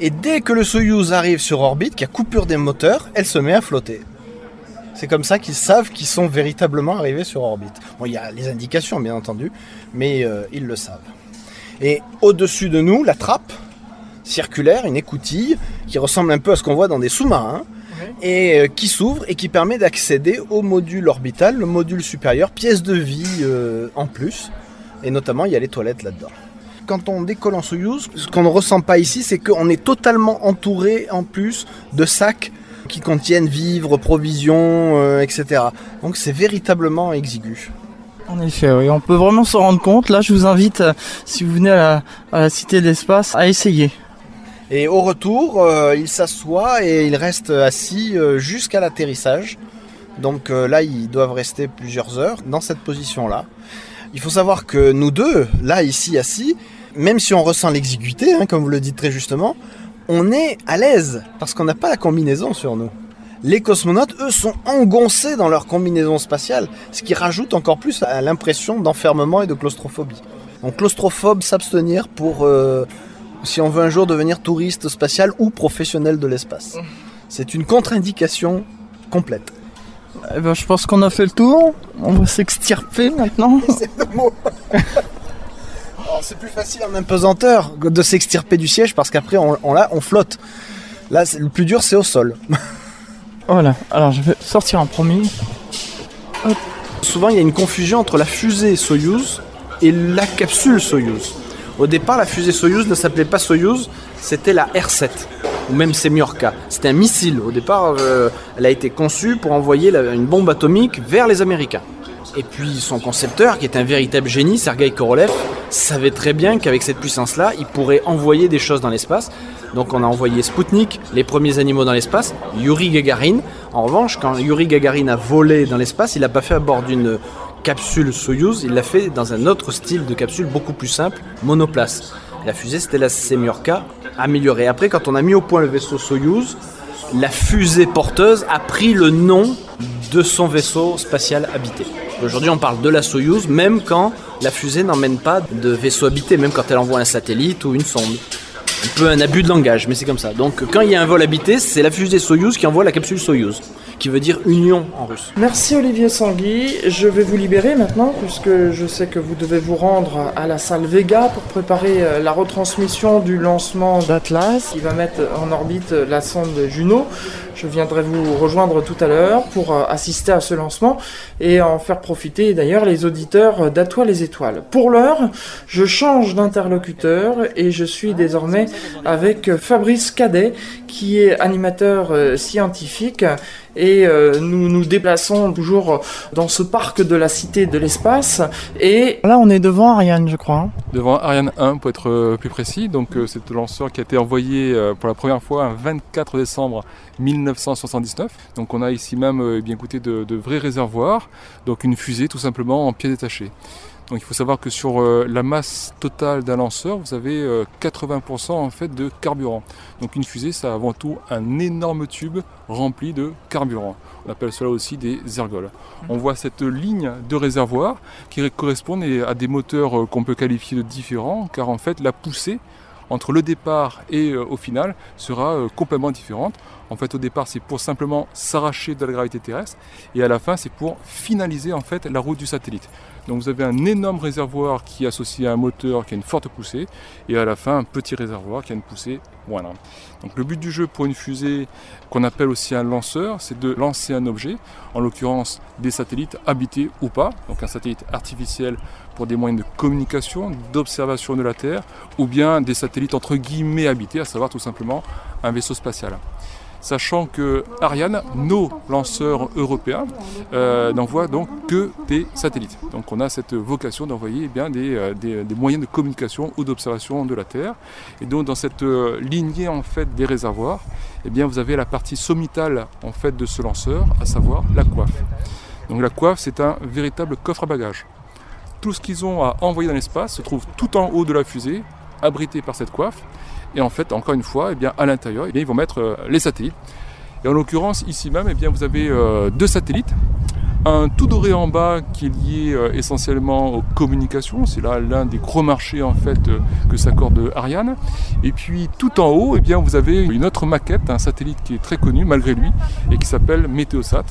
Et dès que le Soyuz arrive sur orbite, qu'il y a coupure des moteurs, elle se met à flotter. C'est comme ça qu'ils savent qu'ils sont véritablement arrivés sur orbite. Bon, il y a les indications, bien entendu, mais euh, ils le savent. Et au-dessus de nous, la trappe circulaire, une écoutille qui ressemble un peu à ce qu'on voit dans des sous-marins et euh, qui s'ouvre et qui permet d'accéder au module orbital, le module supérieur, pièce de vie euh, en plus. Et notamment, il y a les toilettes là-dedans. Quand on décolle en Soyuz, ce qu'on ne ressent pas ici, c'est qu'on est totalement entouré en plus de sacs qui contiennent vivres, provisions, euh, etc. Donc c'est véritablement exigu. En effet, oui, on peut vraiment s'en rendre compte. Là, je vous invite, si vous venez à la, à la Cité de l'Espace, à essayer. Et au retour, euh, il s'assoit et il reste assis euh, jusqu'à l'atterrissage. Donc euh, là, ils doivent rester plusieurs heures dans cette position-là. Il faut savoir que nous deux, là, ici, assis, même si on ressent l'exiguïté, hein, comme vous le dites très justement, on est à l'aise parce qu'on n'a pas la combinaison sur nous. Les cosmonautes, eux, sont engoncés dans leur combinaison spatiale, ce qui rajoute encore plus à l'impression d'enfermement et de claustrophobie. Donc claustrophobe, s'abstenir pour, euh, si on veut un jour devenir touriste spatial ou professionnel de l'espace. C'est une contre-indication complète. Eh ben, je pense qu'on a fait le tour. On va s'extirper maintenant. C'est le mot. Alors, c'est plus facile en impesanteur de s'extirper du siège parce qu'après on, on, là, on flotte. Là, le plus dur, c'est au sol. Voilà. Alors, je vais sortir en premier. Souvent, il y a une confusion entre la fusée Soyuz et la capsule Soyuz. Au départ, la fusée Soyuz ne s'appelait pas Soyuz, c'était la R7, ou même Semyorka. C'était un missile. Au départ, euh, elle a été conçue pour envoyer une bombe atomique vers les Américains. Et puis son concepteur, qui est un véritable génie, Sergei Korolev, savait très bien qu'avec cette puissance-là, il pourrait envoyer des choses dans l'espace. Donc on a envoyé Sputnik, les premiers animaux dans l'espace, Yuri Gagarin. En revanche, quand Yuri Gagarin a volé dans l'espace, il l'a pas fait à bord d'une capsule Soyuz, il l'a fait dans un autre style de capsule beaucoup plus simple, monoplace. La fusée, c'était la Semyorka améliorée. Après, quand on a mis au point le vaisseau Soyuz, la fusée porteuse a pris le nom de son vaisseau spatial habité. Aujourd'hui, on parle de la Soyuz, même quand la fusée n'emmène pas de vaisseau habité, même quand elle envoie un satellite ou une sonde. Un peu un abus de langage, mais c'est comme ça. Donc, quand il y a un vol habité, c'est la fusée Soyuz qui envoie la capsule Soyuz, qui veut dire union en russe. Merci Olivier Sangui. Je vais vous libérer maintenant puisque je sais que vous devez vous rendre à la salle Vega pour préparer euh, la retransmission du lancement d'Atlas qui va mettre en orbite euh, la sonde Juno. Je viendrai vous rejoindre tout à l'heure pour euh, assister à ce lancement et en faire profiter d'ailleurs les auditeurs d'Atoile les étoiles. Pour l'heure, je change d'interlocuteur et je suis désormais avec euh, Fabrice Cadet qui est animateur euh, scientifique et euh, nous nous déplaçons toujours dans ce parc de la Cité de l'Espace. Et là, on est devant Ariane, je crois. hein. devant Ariane 1 pour être plus précis. Donc euh, c'est le lanceur qui a été envoyé euh, pour la première fois un 24 décembre 1979. Donc on a ici même euh, bien écouté de, de vrais réservoirs, donc une fusée tout simplement en pièces détachées. Donc il faut savoir que sur euh, la masse totale d'un lanceur, vous avez euh, 80% en fait de carburant. Donc une fusée, a avant tout un énorme tube rempli de carburant. On appelle cela aussi des ergols. On voit cette ligne de réservoir qui correspondent à des moteurs euh, qu'on peut qualifier de différents, car en fait la poussée entre le départ et euh, au final sera euh, complètement différente. En fait, au départ, c'est pour simplement s'arracher de la gravité terrestre, et à la fin, c'est pour finaliser en fait la route du satellite. Donc, vous avez un énorme réservoir qui est associé à un moteur qui a une forte poussée, et à la fin, un petit réservoir qui a une poussée moindre. Donc, le but du jeu pour une fusée qu'on appelle aussi un lanceur, c'est de lancer un objet, en l'occurrence des satellites habités ou pas, donc un satellite artificiel pour des moyens de communication, d'observation de la Terre, ou bien des satellites entre guillemets habités, à savoir tout simplement un vaisseau spatial. sachant que Ariane, nos lanceurs européens, euh, n'envoient donc que des satellites. Donc on a cette vocation d'envoyer eh bien des, moyens de communication ou d'observation de la Terre. Et donc dans cette lignée en fait des réservoirs, eh bien vous avez la partie sommitale en fait de ce lanceur, à savoir la coiffe. Donc la coiffe, c'est un véritable coffre à bagages. Tout ce qu'ils ont à envoyer dans l'espace se trouve tout en haut de la fusée, abrité par cette coiffe. Et en fait, encore une fois, eh à l'intérieur, eh bien, ils vont mettre euh, les satellites. Et en l'occurrence, ici même, eh bien, vous avez euh, deux satellites. Un tout doré en bas qui est lié euh, essentiellement aux communications, c'est là l'un des gros marchés en fait que s'accorde Ariane. Et puis tout en haut, eh bien, vous avez une autre maquette, un satellite qui est très connu malgré lui et qui s'appelle Météosat,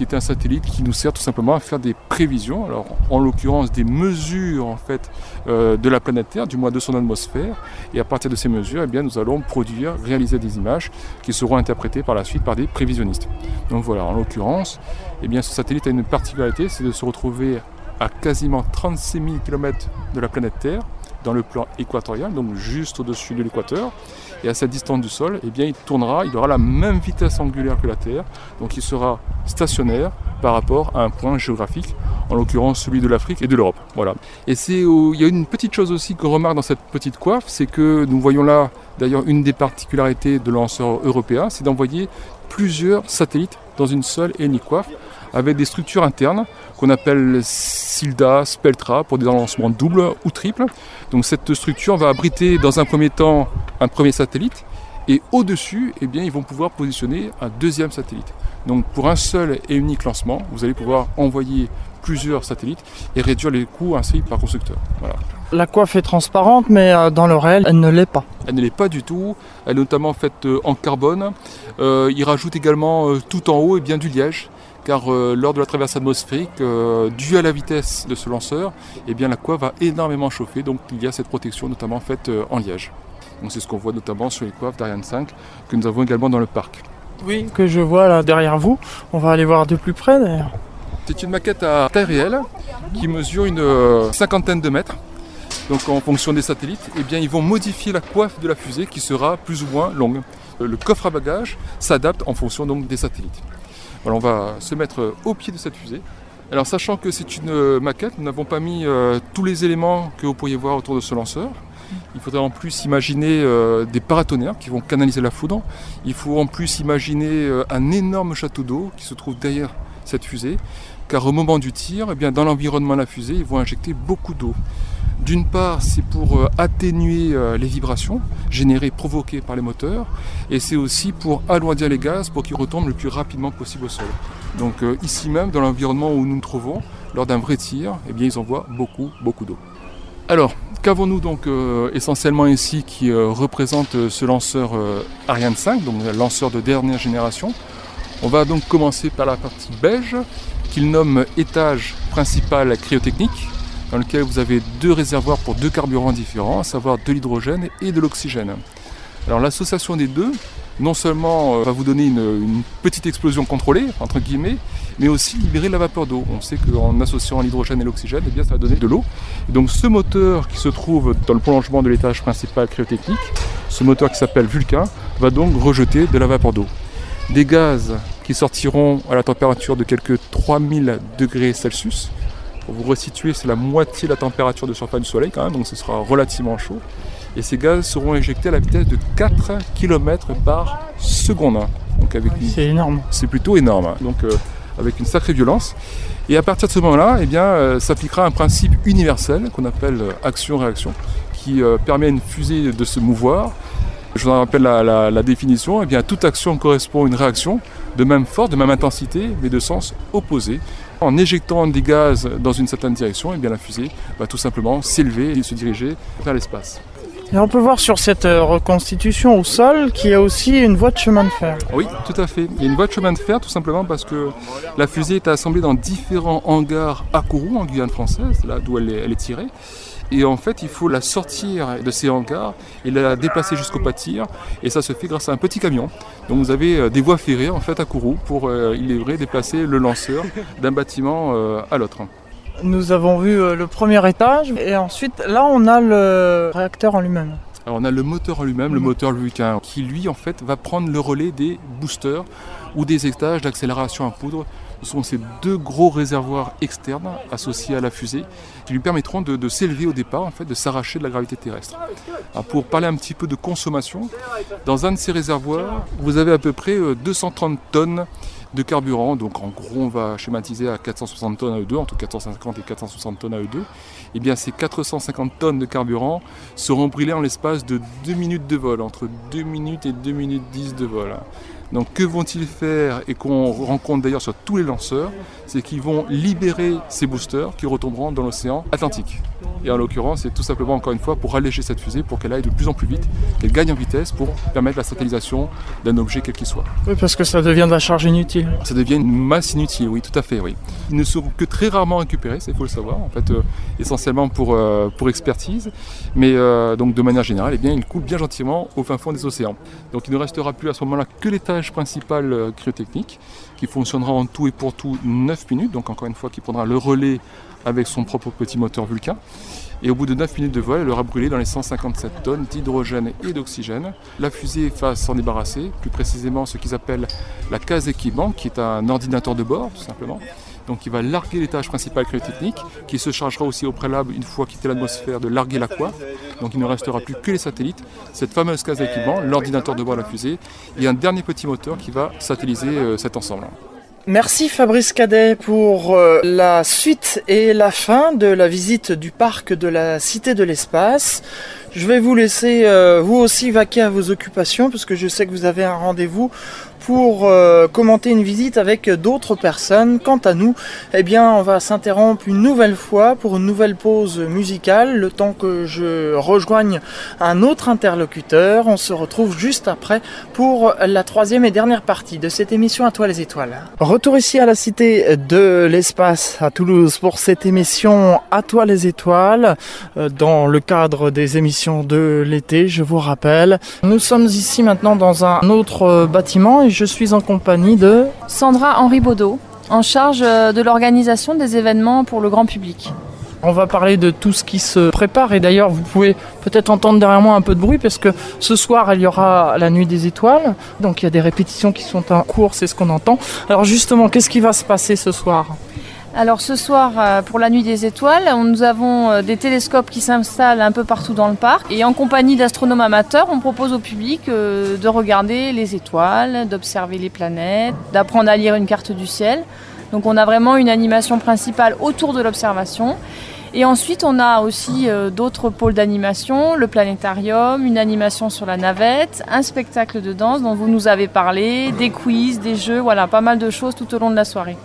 qui est un satellite qui nous sert tout simplement à faire des prévisions, alors en l'occurrence des mesures en fait euh, de la planète Terre, du moins de son atmosphère, et à partir de ces mesures, eh bien, nous allons produire, réaliser des images qui seront interprétées par la suite par des prévisionnistes. Donc voilà, en l'occurrence, eh bien, ce satellite a une particularité, c'est de se retrouver à quasiment 36 000 km de la planète Terre, dans le plan équatorial, donc juste au-dessus de l'équateur. Et à cette distance du sol, eh bien, il tournera, il aura la même vitesse angulaire que la Terre, donc il sera stationnaire par rapport à un point géographique, en l'occurrence celui de l'Afrique et de l'Europe. Voilà. Et c'est il y a une petite chose aussi qu'on remarque dans cette petite coiffe, c'est que nous voyons là d'ailleurs une des particularités de lanceurs européens, c'est d'envoyer plusieurs satellites dans une seule et unique coiffe avec des structures internes qu'on appelle SILDA, Speltra pour des lancements doubles ou triples. Donc cette structure va abriter dans un premier temps un premier satellite et au-dessus, eh bien, ils vont pouvoir positionner un deuxième satellite. Donc pour un seul et unique lancement, vous allez pouvoir envoyer plusieurs satellites et réduire les coûts ainsi par constructeur. Voilà. La coiffe est transparente, mais euh, dans le réel, elle ne l'est pas. Elle ne l'est pas du tout. Elle est notamment faite euh, en carbone. Euh, il rajoute également tout en haut et eh bien, du liège car euh, lors de la traversée atmosphérique, euh, due à la vitesse de ce lanceur, eh bien, la coiffe va énormément chauffer, donc il y a cette protection notamment faite euh, en liège. c'est ce qu'on voit notamment sur les coiffes d'Ariane 5 que nous avons également dans le parc. Oui, que je vois là derrière vous. On va aller voir de plus près d'ailleurs. C'est une maquette à taille réelle qui mesure une cinquantaine de mètres. Donc en fonction des satellites, eh bien, ils vont modifier la coiffe de la fusée qui sera plus ou moins longue. Le coffre à bagages s'adapte en fonction donc, des satellites on va se mettre au pied de cette fusée. Alors sachant que c'est une euh, maquette, nous n'avons pas mis euh, tous les éléments que vous pourriez voir autour de ce lanceur. Il faudrait en plus imaginer euh, des paratonnerres qui vont canaliser la foudre. Il faut en plus imaginer un énorme château d'eau qui se trouve derrière cette fusée. Car au moment du tir, eh dans l'environnement de la fusée, ils vont injecter beaucoup d'eau. D'une part, c'est pour euh, atténuer euh, les vibrations générées, provoquées par les moteurs, et c'est aussi pour alourdir les gaz pour qu'ils retombent le plus rapidement possible au sol. Donc euh, ici même, dans l'environnement où nous nous trouvons, lors d'un vrai tir, eh bien, ils envoient beaucoup, beaucoup d'eau. Alors, qu'avons-nous donc essentiellement ici qui représente ce lanceur Ariane 5, donc lanceur de dernière génération? On va donc commencer par la partie beige, qu'il nomme étage principal cryotechnique dans lequel vous avez deux réservoirs pour deux carburants différents, à savoir de l'hydrogène et de l'oxygène. Alors l'association des deux, non seulement euh, va vous donner une, petite explosion contrôlée, entre guillemets, mais aussi libérer la vapeur d'eau. On sait qu'en associant l'hydrogène et l'oxygène, eh bien, ça va donner de l'eau. donc ce moteur qui se trouve dans le prolongement de l'étage principal cryotechnique, ce moteur qui s'appelle Vulcain, va donc rejeter de la vapeur d'eau. Des gaz qui sortiront à la température de quelques 3000 degrés Celsius, pour vous resituer, c'est la moitié de la température de surface du Soleil quand même, donc ce sera relativement chaud. Et ces gaz seront éjectés à la vitesse de 4 km par seconde. C'est énorme. C'est plutôt énorme. Hein. Donc euh, avec une sacrée violence. Et à partir de ce moment-là, eh bien, euh, s'appliquera un principe universel qu'on appelle euh, action-réaction, qui permet à une fusée de se mouvoir. Je vous rappelle la, la définition. Eh bien, toute action correspond à une réaction de même force, de même intensité, mais de sens opposé. En éjectant des gaz dans une certaine direction, et eh bien la fusée va tout simplement s'élever et se diriger vers l'espace. Et on peut voir sur cette euh, reconstitution au sol qu'il y a aussi une voie de chemin de fer. Oui, tout à fait. Il y a une voie de chemin de fer tout simplement parce que la fusée est assemblée dans différents hangars à Kourou, en Guyane française, là d'où elle est tirée. Et en fait, il faut la sortir de ces hangars et la déplacer jusqu'au pâtir. Et ça se fait grâce à un petit camion. Donc vous avez euh, des voies ferrées en fait à Kourou pour, euh, il est vrai, déplacer le lanceur d'un bâtiment euh, à l'autre. Nous avons vu le premier étage et ensuite là on a le réacteur en lui-même. Alors on a le moteur en lui-même, le moteur Vulcain, qui lui en fait va prendre le relais des boosters ou des étages d'accélération à poudre. Ce sont ces deux gros réservoirs externes associés à la fusée qui lui permettront de, s'élever au départ, en de s'arracher de la gravité terrestre. pour parler un petit peu de consommation, dans un de ces réservoirs, vous avez à peu près 230 euh, tonnes de carburant. Donc en gros, on va schématiser à 460 tonnes à E2, entre 450 et 460 tonnes à E2. Et eh bien ces 450 tonnes de carburant seront brûlées en l'espace de 2 minutes de vol, entre 2 minutes et 2 minutes 10 de vol. Donc que vont-ils faire et qu'on rencontre d'ailleurs sur tous les lanceurs, c'est qu'ils vont libérer ces boosters qui retomberont dans l'océan Atlantique. Et en l'occurrence, c'est tout simplement encore une fois pour alléger cette fusée, pour qu'elle aille de plus en plus vite, qu'elle gagne en vitesse pour permettre la satellisation d'un objet quel qu'il soit. Oui, parce que ça devient de la charge inutile. Ça devient une masse inutile, oui, tout à fait, oui. Ils ne seront que très rarement récupérés, il faut le savoir, en fait, euh, essentiellement pour, euh, pour expertise, mais euh, donc de manière générale, eh bien, ils coulent bien gentiment au fin fond des océans. Donc il ne restera plus à ce moment-là que l'étage principal cryotechnique, qui fonctionnera en tout et pour tout 9 minutes, donc encore une fois, qui prendra le relais avec son propre petit moteur Vulcain. Et au bout de 9 minutes de vol, elle aura brûlé dans les 157 tonnes d'hydrogène et d'oxygène. La fusée va s'en débarrasser, plus précisément ce qu'ils appellent la case équipement, qui est un ordinateur de bord, tout simplement. Donc il va larguer l'étage principal cryotechnique, qui se chargera aussi au préalable, une fois quitté l'atmosphère, de larguer la coiffe. Donc il ne restera plus que les satellites, cette fameuse case d'équipement, l'ordinateur de bord de la fusée, et un dernier petit moteur qui va satelliser euh, cet ensemble. Merci Fabrice Cadet pour euh, la suite et la fin de la visite du parc de la Cité de l'Espace. Je vais vous laisser euh, vous aussi vaquer à vos occupations parce que je sais que vous avez un rendez-vous pour euh, commenter une visite avec d'autres personnes. Quant à nous, eh bien, on va s'interrompre une nouvelle fois pour une nouvelle pause musicale, le temps que je rejoigne un autre interlocuteur. On se retrouve juste après pour la troisième et dernière partie de cette émission À toi les étoiles. Retour ici à la Cité de l'Espace à Toulouse pour cette émission À toi les étoiles euh, dans le cadre des émissions de l'été, je vous rappelle. Nous sommes ici maintenant dans un autre bâtiment je suis en compagnie de Sandra Henri Baudot, en charge euh, de l'organisation des événements pour le grand public. On va parler de tout ce qui se prépare et d'ailleurs vous pouvez peut-être entendre derrière moi un peu de bruit parce que ce soir il y aura la nuit des étoiles, donc il y a des répétitions qui sont en cours, c'est ce qu'on entend. Alors justement, qu'est-ce qui va se passer ce soir? Alors ce soir, euh, pour la nuit des étoiles, nous avons euh, des télescopes qui s'installent un peu partout dans le parc. Et en compagnie d'astronomes amateurs, on propose au public euh, de regarder les étoiles, d'observer les planètes, d'apprendre à lire une carte du ciel. Donc on a vraiment une animation principale autour de l'observation. Et ensuite, on a aussi d'autres pôles d'animation, le planétarium, une animation sur la navette, un spectacle de danse dont vous nous avez parlé, des quiz, des jeux, voilà, pas mal de choses tout au long de la soirée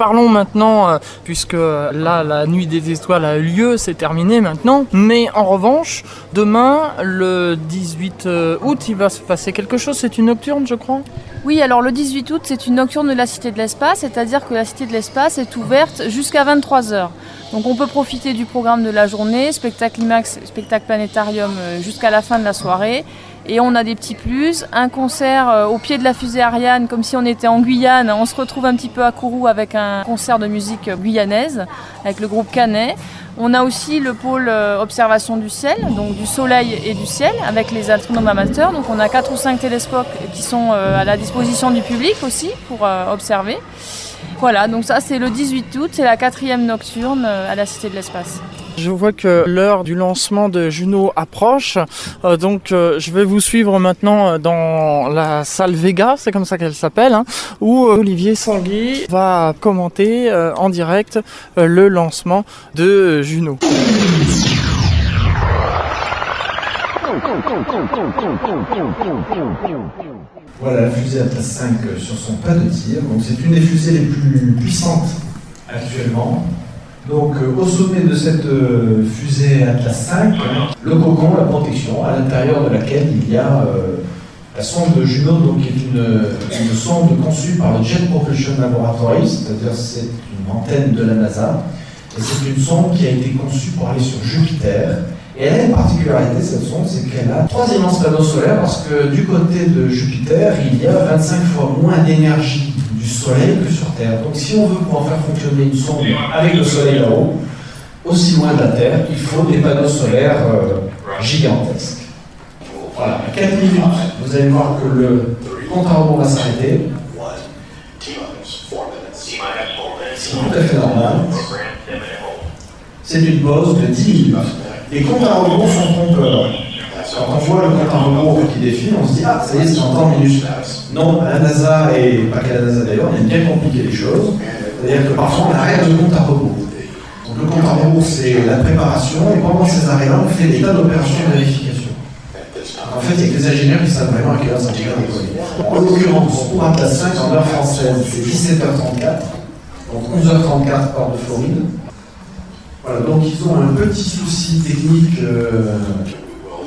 parlons maintenant, euh, puisque là, la nuit des étoiles a eu lieu, c'est terminé maintenant. Mais en revanche, demain, le 18 euh, août, il va se passer quelque chose. C'est une nocturne, je crois Oui, alors le 18 août, c'est une nocturne de la Cité de l'Espace, c'est-à-dire que la Cité de l'Espace est ouverte jusqu'à 23h. Donc on peut profiter du programme de la journée, spectacle IMAX, spectacle planétarium euh, jusqu'à la fin de la soirée. Et on a des petits plus, un concert euh, au pied de la fusée Ariane, comme si on était en Guyane. On se retrouve un petit peu à Kourou avec un concert de musique guyanaise, avec le groupe Canet. On a aussi le pôle euh, observation du ciel, donc du soleil et du ciel, avec les astronomes amateurs. Donc on a quatre ou cinq télescopes qui sont euh, à la disposition du public aussi pour observer. Voilà, donc ça c'est le 18 août, c'est la quatrième nocturne à la Cité de l'Espace. Je vois que l'heure du lancement de Juno approche, euh, donc euh, je vais vous suivre maintenant euh, dans la salle Vega, c'est comme ça qu'elle s'appelle, hein, où Olivier Sangui va commenter en direct le lancement de Juno. Voilà la fusée Atlas 5 sur son pas de tir. Donc c'est une des fusées les plus puissantes actuellement. Donc euh, au sommet de cette euh, fusée Atlas 5, le cocon, la protection, à l'intérieur de laquelle il y a euh, la sonde de Juno, donc, qui est une, sonde conçue par le Jet Propulsion Laboratory, c'est-à-dire c'est une antenne de la NASA, et c'est une sonde qui a été conçue pour aller sur Jupiter. Et a une particularité, cette sonde, c'est qu'elle a trois immenses panneaux solaires, parce que du côté de Jupiter, il y a 25 fois moins d'énergie du Soleil que sur Terre. Donc si on veut pouvoir faire fonctionner une sonde avec le Soleil là-haut, aussi loin de la Terre, il faut des panneaux solaires euh, gigantesques. Voilà, à 4 minutes, vous allez voir que le compte à rebours va s'arrêter. C'est tout à fait normal. C'est une pause de 10 minutes. Les comptes à rebours sont trompeurs. Quand on voit le compte à rebours qui défile, on se dit Ah, ça y est, c'est en temps minutes. Non, à la NASA, et pas qu'à la NASA d'ailleurs, on aime bien compliquer les choses. C'est-à-dire que parfois on arrête le compte à rebours. Donc le compte à rebours, c'est la préparation, et pendant ces arrêts-là, on fait des tas d'opérations de vérification. En fait, il n'y a que les ingénieurs qui savent vraiment à quelle heure ça décoller. En l'occurrence, pour Atlas 5, en heure française, c'est 17h34, donc 11h34 hors de Floride. Voilà, donc ils ont un petit souci technique. euh,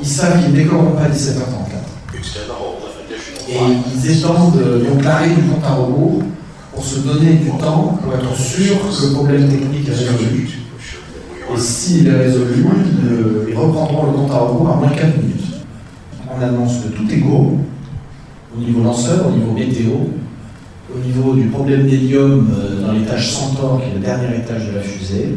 ils savent qu'ils ne décolleront pas à 17h34. Et ils étendent donc l'arrêt du compte à rebours pour se donner du temps pour être sûr que le problème technique est résolu. Et s'il est résolu, ils, euh, reprendront le compte à rebours à moins de 4 minutes. On annonce que tout est go, au niveau lanceur, au niveau météo, au niveau du problème d'hélium euh, dans l'étage Centaure, qui est le dernier étage de la fusée.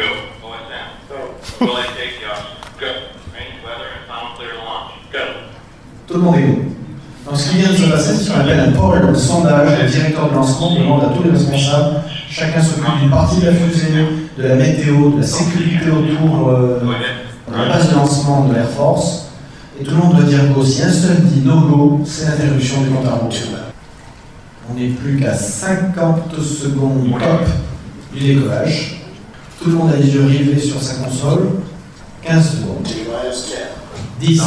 Tout le monde est go. Donc ce qui vient de se passer, c'est ce qu'on appelle un poll, un sondage. Le directeur de lancement demande à tous les responsables, chacun s'occupe d'une partie de la fusée, de la météo, de la sécurité autour euh, de la base de lancement de l'Air Force. Et tout le monde doit dire go. Si un seul dit no go, c'est l'interruption du compte à rebours. On n'est plus qu'à 50 secondes top du décollage. Tout le monde a les yeux rivés sur sa console. 15 secondes. 10,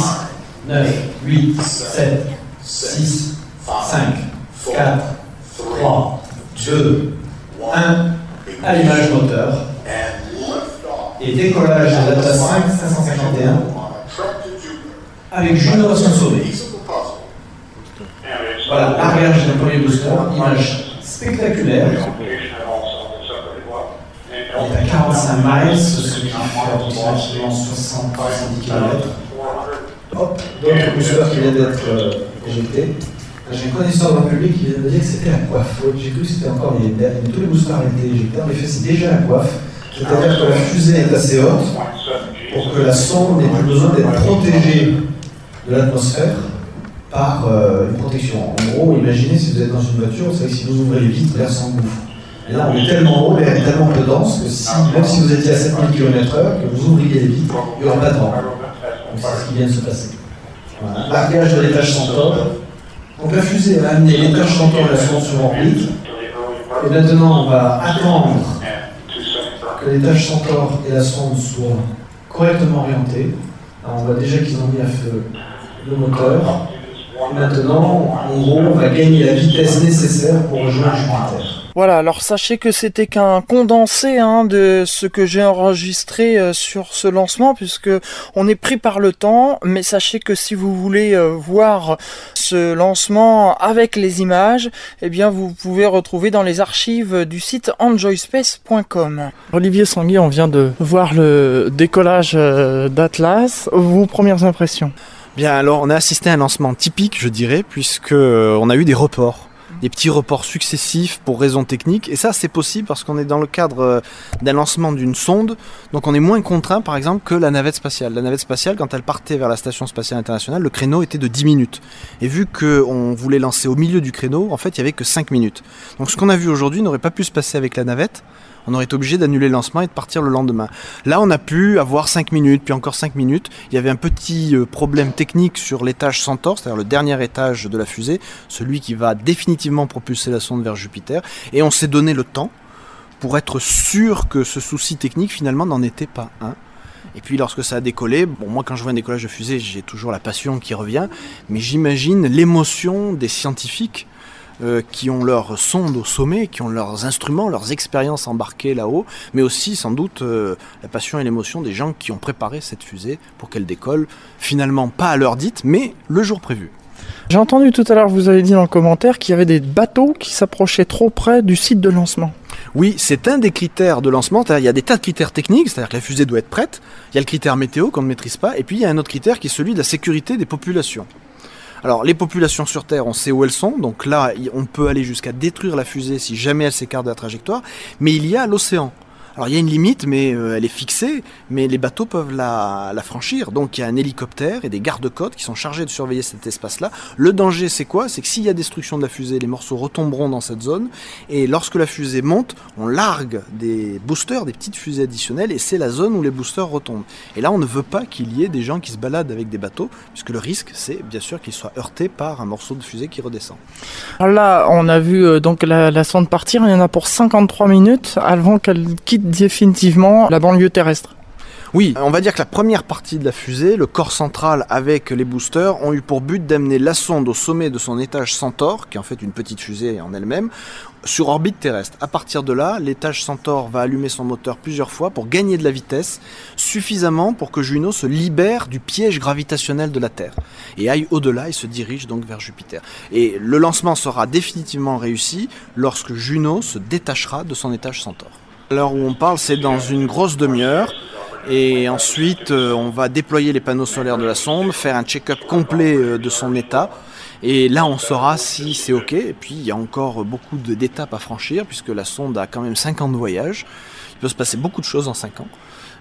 9, 8, 7, 6, 5, 4, 3, 2, 1. Allumage moteur. Et décollage de l'Atlas 5 551 avec Juno à son sommet. Voilà, largage d'un premier booster, image spectaculaire. On est à 45 miles, ce qui fait approximativement 60 70 km. Hop, d'autres boosters qui viennent d'être euh, éjectés. J'ai un connaisseur dans le public qui vient de me dire que c'était la coiffe. J'ai cru que c'était encore les derniers. Tous les boosters ont été éjectés. En effet, c'est déjà la coiffe. C'est-à-dire que la fusée est assez haute pour que la sonde n'ait plus besoin d'être protégée de l'atmosphère par euh, une protection. En gros, imaginez si vous êtes dans une voiture, vous savez que si vous ouvrez les vitres, l'air s'engouffre. Là, on est tellement haut, l'air est tellement peu dense que si, même si vous étiez à 7000 km/h, que vous ouvriez les vitres, il n'y aura pas de vent. Donc c'est ce qui vient de se passer. Voilà. Largage de l'étage Centaure. Donc la fusée va amener l'étage Centaure et la sonde sur orbite. Et maintenant, on va attendre que l'étage Centaure et la sonde soient correctement orientés. Alors, on voit déjà qu'ils ont mis à feu le moteur. Et maintenant, en gros, on va gagner la vitesse nécessaire pour rejoindre Jupiter. Voilà, alors sachez que c'était qu'un condensé hein, de ce que j'ai enregistré euh, sur ce lancement, puisque on est pris par le temps, mais sachez que si vous voulez euh, voir ce lancement avec les images, eh bien vous pouvez retrouver dans les archives du site enjoyspace.com. Olivier Sangui, on vient de voir le décollage euh, d'Atlas. Vos premières impressions? Bien, alors on a assisté à un lancement typique, je dirais, puisque on a eu des reports, des petits reports successifs pour raisons techniques. Et ça, c'est possible parce qu'on est dans le cadre euh, d'un lancement d'une sonde, donc on est moins contraint, par exemple, que la navette spatiale. La navette spatiale, quand elle partait vers la station spatiale internationale, le créneau était de 10 minutes. Et vu qu'on voulait lancer au milieu du créneau, en fait, il y avait que 5 minutes. Donc ce qu'on a vu aujourd'hui n'aurait pas pu se passer avec la navette on aurait été obligé d'annuler le lancement et de partir le lendemain. Là, on a pu avoir 5 minutes, puis encore 5 minutes. Il y avait un petit euh, problème technique sur l'étage Centaure, c'est-à-dire le dernier étage de la fusée, celui qui va définitivement propulser la sonde vers Jupiter. Et on s'est donné le temps pour être sûr que ce souci technique, finalement, n'en était pas un. Et puis lorsque ça a décollé, bon moi quand je vois un décollage de fusée, j'ai toujours la passion qui revient, mais j'imagine l'émotion des scientifiques euh, qui ont leur sonde au sommet, qui ont leurs instruments, leurs expériences embarquées là-haut, mais aussi sans doute euh, la passion et l'émotion des gens qui ont préparé cette fusée pour qu'elle décolle, finalement pas à l'heure dite, mais le jour prévu. J'ai entendu tout à l'heure, vous avez dit dans le commentaire qu'il y avait des bateaux qui s'approchaient trop près du site de lancement. Oui, c'est un des critères de lancement. Il y a des tas de critères techniques, c'est-à-dire que la fusée doit être prête. Il y a le critère météo qu'on ne maîtrise pas. Et puis il y a un autre critère qui est celui de la sécurité des populations. Alors les populations sur Terre, on sait où elles sont, donc là on peut aller jusqu'à détruire la fusée si jamais elle s'écarte de la trajectoire, mais il y a l'océan. Alors il y a une limite, mais euh, elle est fixée, mais les bateaux peuvent la, franchir. Donc il y a un hélicoptère et des gardes-côtes qui sont chargés de surveiller cet espace-là. Le danger, c'est quoi? C'est que s'il y a destruction de la fusée, les morceaux retomberont dans cette zone. Et lorsque la fusée monte, on largue des boosters, des petites fusées additionnelles, et c'est la zone où les boosters retombent. Et là, on ne veut pas qu'il y ait des gens qui se baladent avec des bateaux, puisque le risque, c'est bien sûr qu'ils soient heurtés par un morceau de fusée qui redescend. Là, on a vu euh, donc la, la sonde partir. Il y en a pour 53 minutes avant qu'elle quitte définitivement la banlieue terrestre. Oui, on va dire que la première partie de la fusée, le corps central avec les boosters, ont eu pour but d'amener la sonde au sommet de son étage Centaure, qui est en fait une petite fusée en elle-même, sur orbite terrestre. À partir de là, l'étage Centaure va allumer son moteur plusieurs fois pour gagner de la vitesse, suffisamment pour que Juno se libère du piège gravitationnel de la Terre et aille au-delà et se dirige donc vers Jupiter. Et le lancement sera définitivement réussi lorsque Juno se détachera de son étage Centaure. L'heure où on parle, c'est dans une grosse demi-heure. Et ensuite, euh, on va déployer les panneaux solaires de la sonde, faire un check-up complet euh, de son état. Et là, on saura si c'est OK. Et puis, il y a encore beaucoup d'étapes à franchir, puisque la sonde a quand même 5 ans de voyage. Il peut se passer beaucoup de choses en 5 ans.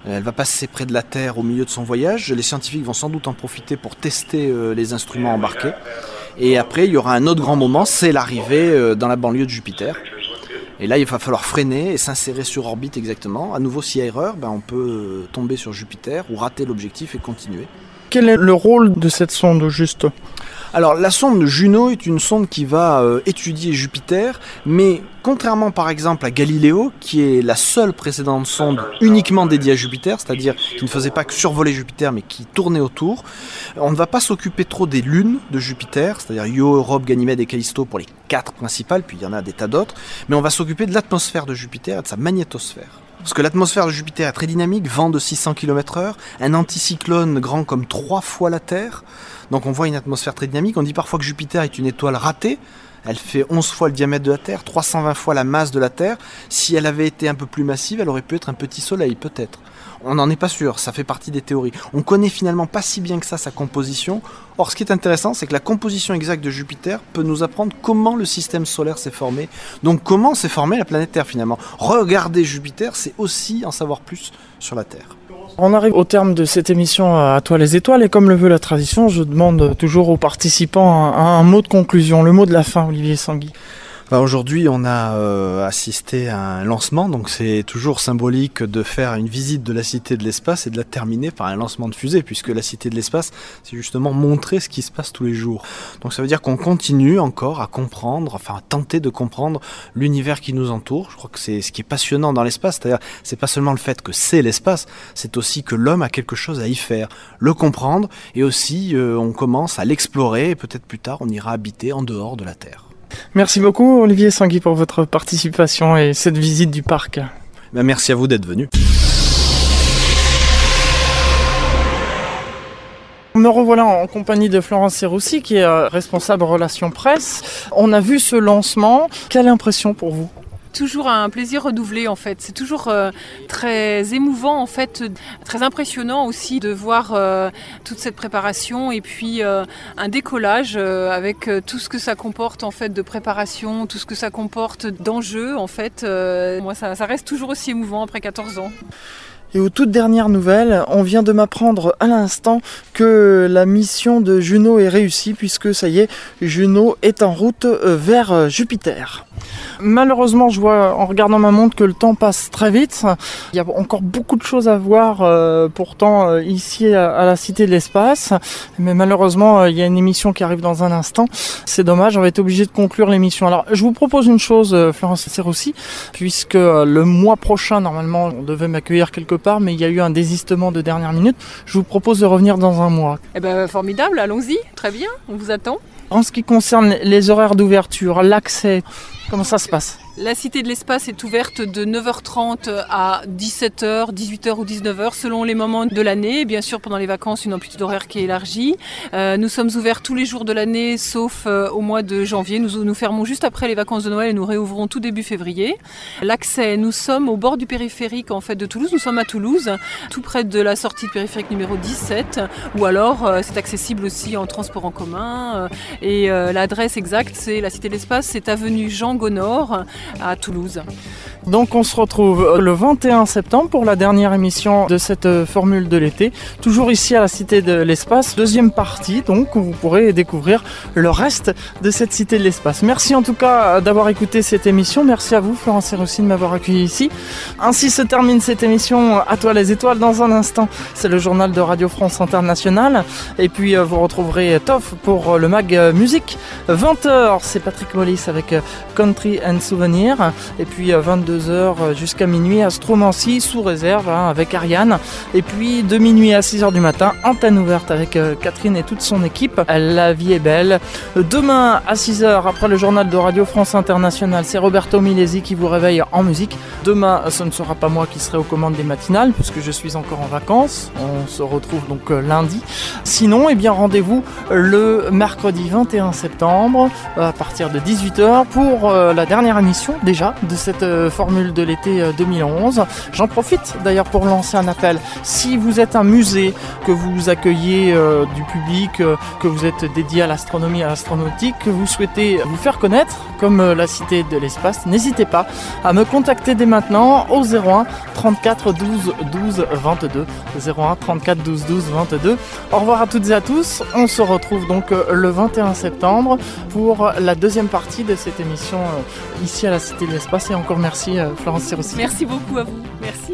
Elle va passer près de la Terre au milieu de son voyage. Les scientifiques vont sans doute en profiter pour tester euh, les instruments embarqués. Et après, il y aura un autre grand moment, c'est l'arrivée dans la banlieue de Jupiter. Et là, il va falloir freiner et s'insérer sur orbite exactement. À nouveau, s'il y a erreur, ben, on peut tomber sur Jupiter ou rater l'objectif et continuer. Quel est le rôle de cette sonde juste? Alors la sonde Juno est une sonde qui va euh, étudier Jupiter, mais contrairement par exemple à Galileo, qui est la seule précédente sonde uniquement dédiée à Jupiter, c'est-à-dire qui ne faisait pas que survoler Jupiter, mais qui tournait autour, on ne va pas s'occuper trop des lunes de Jupiter, c'est-à-dire Io, Europe, Ganymède et Callisto pour les quatre principales, puis il y en a des tas d'autres, mais on va s'occuper de l'atmosphère de Jupiter et de sa magnétosphère. Parce que l'atmosphère de Jupiter est très dynamique, vent de 600 km/h, un anticyclone grand comme trois fois la Terre. Donc on voit une atmosphère très dynamique. On dit parfois que Jupiter est une étoile ratée. Elle fait 11 fois le diamètre de la Terre, 320 fois la masse de la Terre. Si elle avait été un peu plus massive, elle aurait pu être un petit soleil, peut-être. On n'en est pas sûr, ça fait partie des théories. On connaît finalement pas si bien que ça sa composition. Or, ce qui est intéressant, c'est que la composition exacte de Jupiter peut nous apprendre comment le système solaire s'est formé. Donc, comment s'est formée la planète Terre finalement? Regarder Jupiter, c'est aussi en savoir plus sur la Terre. On arrive au terme de cette émission à toi les étoiles et comme le veut la tradition, je demande toujours aux participants un, un mot de conclusion, le mot de la fin, Olivier Sangui. Bah, aujourd'hui, on a euh, assisté à un lancement, donc c'est toujours symbolique de faire une visite de la Cité de l'Espace et de la terminer par un lancement de fusée, puisque la Cité de l'Espace, c'est justement montrer ce qui se passe tous les jours. Donc ça veut dire qu'on continue encore à comprendre, enfin à tenter de comprendre l'univers qui nous entoure. Je crois que c'est ce qui est passionnant dans l'espace, c'est-à-dire c'est pas seulement le fait que c'est l'espace, c'est aussi que l'homme a quelque chose à y faire, le comprendre, et aussi euh, on commence à l'explorer, et peut-être plus tard on ira habiter en dehors de la Terre. Merci beaucoup Olivier Sangui pour votre participation et cette visite du parc. Ben, merci à vous d'être venu. Me revoilà en compagnie de Florence Serroussi qui est euh, responsable relations presse. On a vu ce lancement. Quelle impression pour vous? Toujours un plaisir renouvelé en fait. C'est toujours euh, très émouvant en fait, très impressionnant aussi de voir euh, toute cette préparation et puis euh, un décollage avec tout ce que ça comporte en fait de préparation, tout ce que ça comporte d'enjeux en fait. moi ça, ça reste toujours aussi émouvant après 14 ans. Et aux toutes dernières nouvelles, on vient de m'apprendre à l'instant que la mission de Juno est réussie puisque ça y est, Juno est en route vers Jupiter. Malheureusement, je vois en regardant ma montre que le temps passe très vite. Il y a encore beaucoup de choses à voir euh, pourtant euh, ici à, la Cité de l'Espace. Mais malheureusement, euh, il y a une émission qui arrive dans un instant. C'est dommage, on va être obligé de conclure l'émission. Alors, je vous propose une chose, Florence Serroussi, puisque le mois prochain, normalement, on devait m'accueillir quelque part, mais il y a eu un désistement de dernière minute. Je vous propose de revenir dans un mois. Eh ben, formidable, allons-y. Très bien, on vous attend. En ce qui concerne les horaires d'ouverture, l'accès, comment ça se passe? La Cité de l'Espace est ouverte de 9h30 à 17h, 18h ou 19h selon les moments de l'année. Bien sûr, pendant les vacances, une amplitude horaire qui est élargie. Euh, nous sommes ouverts tous les jours de l'année sauf euh, au mois de janvier. Nous fermons juste après les vacances de Noël et nous réouvrons tout début février. L'accès, nous sommes au bord du périphérique en fait de Toulouse. Nous sommes à Toulouse, tout près de la sortie de périphérique numéro 17 ou alors euh, c'est accessible aussi en transport en commun. et l'adresse exacte, c'est la Cité de l'Espace, c'est avenue Jean Gonor à Toulouse. Donc on se retrouve le 21 septembre pour la dernière émission de cette euh, formule de l'été, toujours ici à la Cité de l'Espace, deuxième partie donc où vous pourrez découvrir le reste de cette Cité de l'Espace. Merci en tout cas d'avoir écouté cette émission, merci à vous Florence et de m'avoir accueilli ici. Ainsi se termine cette émission À toi les étoiles dans un instant, c'est le journal de Radio France Internationale et puis euh, vous retrouverez Toff pour le mag musique. 20h c'est Patrick Mollis avec Country and Souvenir et puis 22 22h euh, jusqu'à minuit à Stromancy sous réserve hein, avec Ariane. Et puis de minuit à 6h du matin, antenne ouverte avec euh, Catherine et toute son équipe. La vie est belle. Demain à 6h après le journal de Radio France Internationale, c'est Roberto Milesi qui vous réveille en musique. Demain, ce ne sera pas moi qui serai aux commandes des matinales puisque je suis encore en vacances. On se retrouve donc euh, lundi. Sinon, eh bien rendez-vous le mercredi 21 septembre à partir de 18h pour la dernière émission déjà de cette formation formule de l'été 2011. Euh, J'en profite d'ailleurs pour lancer un appel. Si vous êtes un musée, que vous accueillez euh, du public, euh, que vous êtes dédié à l'astronomie, à l'astronautique, que vous souhaitez vous faire connaître comme la Cité de l'Espace, n'hésitez pas à me contacter dès maintenant au 01 34 12 12 22. 01 34 12 12 22. Au revoir à toutes et à tous. On se retrouve donc le 21 septembre pour la deuxième partie de cette émission ici à la Cité de l'Espace et encore merci euh, Merci beaucoup à vous. Merci.